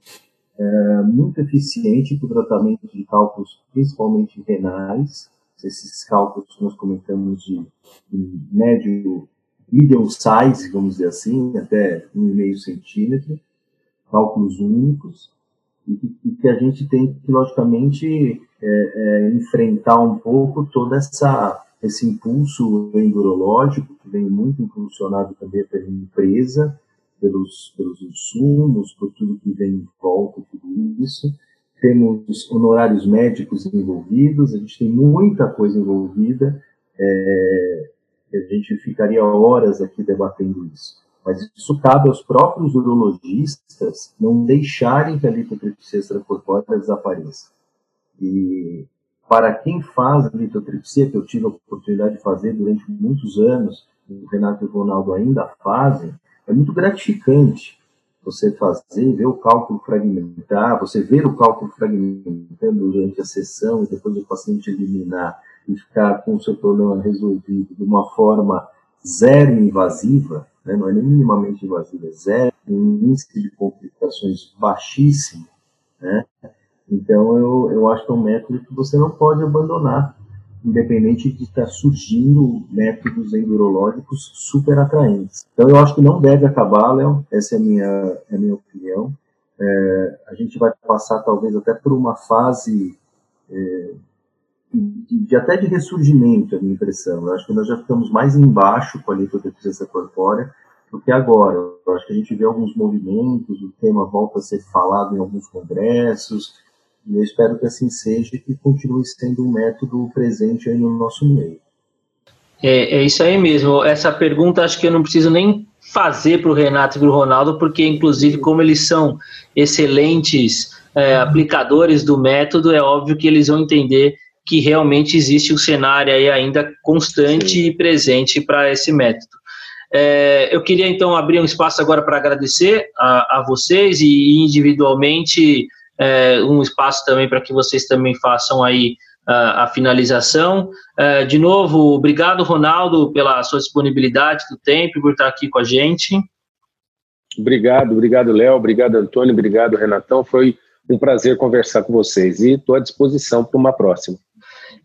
é, muito eficiente para o tratamento de cálculos, principalmente renais. Esses cálculos que nós comentamos de, de médio, medium size, vamos dizer assim, até 1,5 centímetro, cálculos únicos e, que a gente tem que, logicamente, é, é, enfrentar um pouco todo essa, esse impulso endurológico, que vem muito impulsionado também pela empresa, pelos, pelos insumos, por tudo que vem em volta, tudo isso. Temos honorários médicos envolvidos, a gente tem muita coisa envolvida, é, a gente ficaria horas aqui debatendo isso. Mas isso cabe aos próprios urologistas não deixarem que a litotripsia extracorpórea desapareça. E para quem faz a litotripsia, que eu tive a oportunidade de fazer durante muitos anos, o Renato e o Ronaldo ainda fazem, é muito gratificante você fazer, ver o cálculo fragmentar, você ver o cálculo fragmentando durante a sessão e depois o paciente eliminar e ficar com o seu problema resolvido de uma forma zero invasiva, né, não é nem minimamente invasiva, é zero, um índice de complicações baixíssimo, né? Então, eu, eu acho que é um método que você não pode abandonar, independente de estar surgindo métodos endurológicos super atraentes. Então, eu acho que não deve acabar, Léo, essa é a minha, é a minha opinião. É, a gente vai passar, talvez, até por uma fase é, de, de, até de ressurgimento, a minha impressão. Eu acho que nós já ficamos mais embaixo com a litodeficiência corpórea do que agora. Eu acho que a gente vê alguns movimentos, o tema volta a ser falado em alguns congressos, e eu espero que assim seja e que continue sendo um método presente aí no nosso meio. É, é isso aí mesmo. Essa pergunta acho que eu não preciso nem fazer para o Renato e para o Ronaldo, porque inclusive como eles são excelentes é, aplicadores do método, é óbvio que eles vão entender que realmente existe um cenário aí ainda constante Sim. e presente para esse método. É, eu queria então abrir um espaço agora para agradecer a, a, vocês e individualmente é, um espaço também para que vocês também façam aí a, a finalização. É, de novo, obrigado Ronaldo pela sua disponibilidade do tempo e por estar aqui com a gente. Obrigado, obrigado Léo, obrigado Antônio, obrigado Renatão. Foi um prazer conversar com vocês e estou à disposição para uma próxima.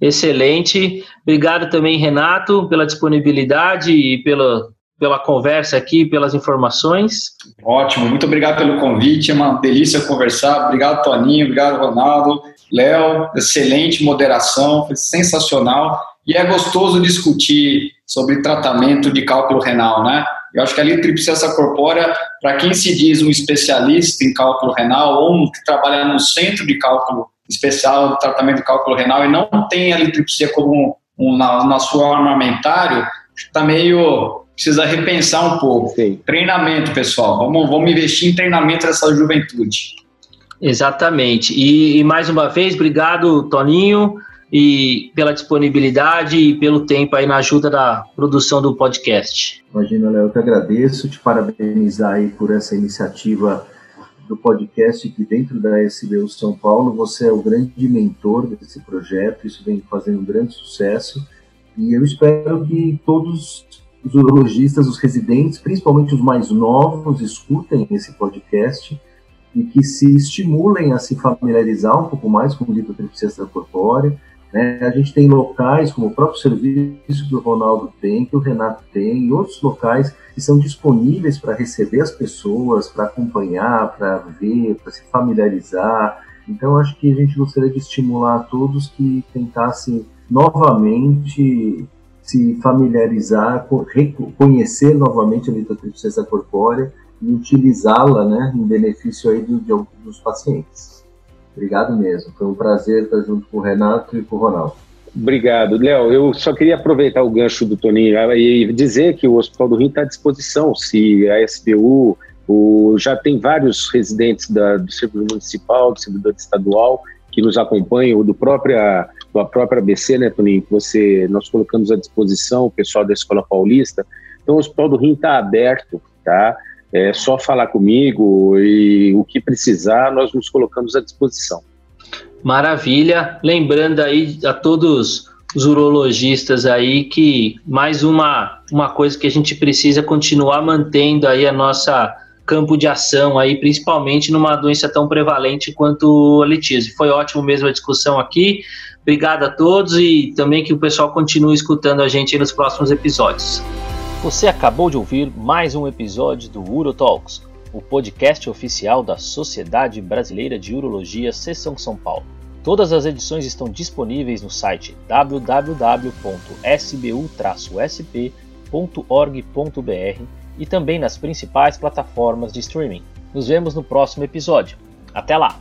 Excelente. Obrigado também, Renato, pela disponibilidade e pela, pela conversa aqui, pelas informações. Ótimo, muito obrigado pelo convite, é uma delícia conversar. Obrigado, Toninho, obrigado, Ronaldo. Léo, excelente moderação, foi sensacional. E é gostoso discutir sobre tratamento de cálculo renal, né? Eu acho que a litripsessa corpórea, para quem se diz um especialista em cálculo renal ou um que trabalha no centro de cálculo especial do tratamento de cálculo renal e não tem a litripsia como um, na, na sua armamentário, está meio precisa repensar um pouco. Sim. Treinamento, pessoal. Vamos, vamos investir em treinamento dessa juventude. Exatamente. E, e, mais uma vez, obrigado, Toninho, e pela disponibilidade e pelo tempo aí na ajuda da produção do podcast. Imagina, Léo, eu que agradeço, te parabenizar aí por essa iniciativa do podcast que dentro da SBU São Paulo. Você é o grande mentor desse projeto, isso vem fazendo um grande sucesso. E eu espero que todos os urologistas, os residentes, principalmente os mais novos, escutem esse podcast e que se estimulem a se familiarizar um pouco mais com litotripsia extracorpórea, né? A gente tem locais, como o próprio serviço que o Ronaldo tem, que o Renato tem, e outros locais que são disponíveis para receber as pessoas, para acompanhar, para ver, para se familiarizar. Então, acho que a gente gostaria de estimular a todos que tentassem novamente se familiarizar, reconhecer novamente a litotripsia corpórea e utilizá-la né, em benefício aí do, de, dos pacientes. Obrigado mesmo. Foi um prazer estar junto com o Renato e com o Ronaldo. Obrigado. Léo, eu só queria aproveitar o gancho do Toninho e dizer que o Hospital do Rio está à disposição. Se a SBU o, já tem vários residentes da, do servidor municipal, do servidor estadual, que nos acompanham, do própria, da própria ABC, né, Toninho, que você, nós colocamos à disposição, o pessoal da Escola Paulista. Então, o Hospital do Rio está aberto, tá? É só falar comigo e o que precisar, nós nos colocamos à disposição. Maravilha. Lembrando aí a todos os urologistas aí que mais uma, uma coisa que a gente precisa continuar mantendo aí a nossa campo de ação aí, principalmente numa doença tão prevalente quanto a litíase. Foi ótimo mesmo a discussão aqui. Obrigado a todos e também que o pessoal continue escutando a gente nos próximos episódios. Você acabou de ouvir mais um episódio do UroTalks o podcast oficial da Sociedade Brasileira de Urologia Seção São Paulo. Todas as edições estão disponíveis no site www.sbu-sp.org.br e também nas principais plataformas de streaming. Nos vemos no próximo episódio. Até lá!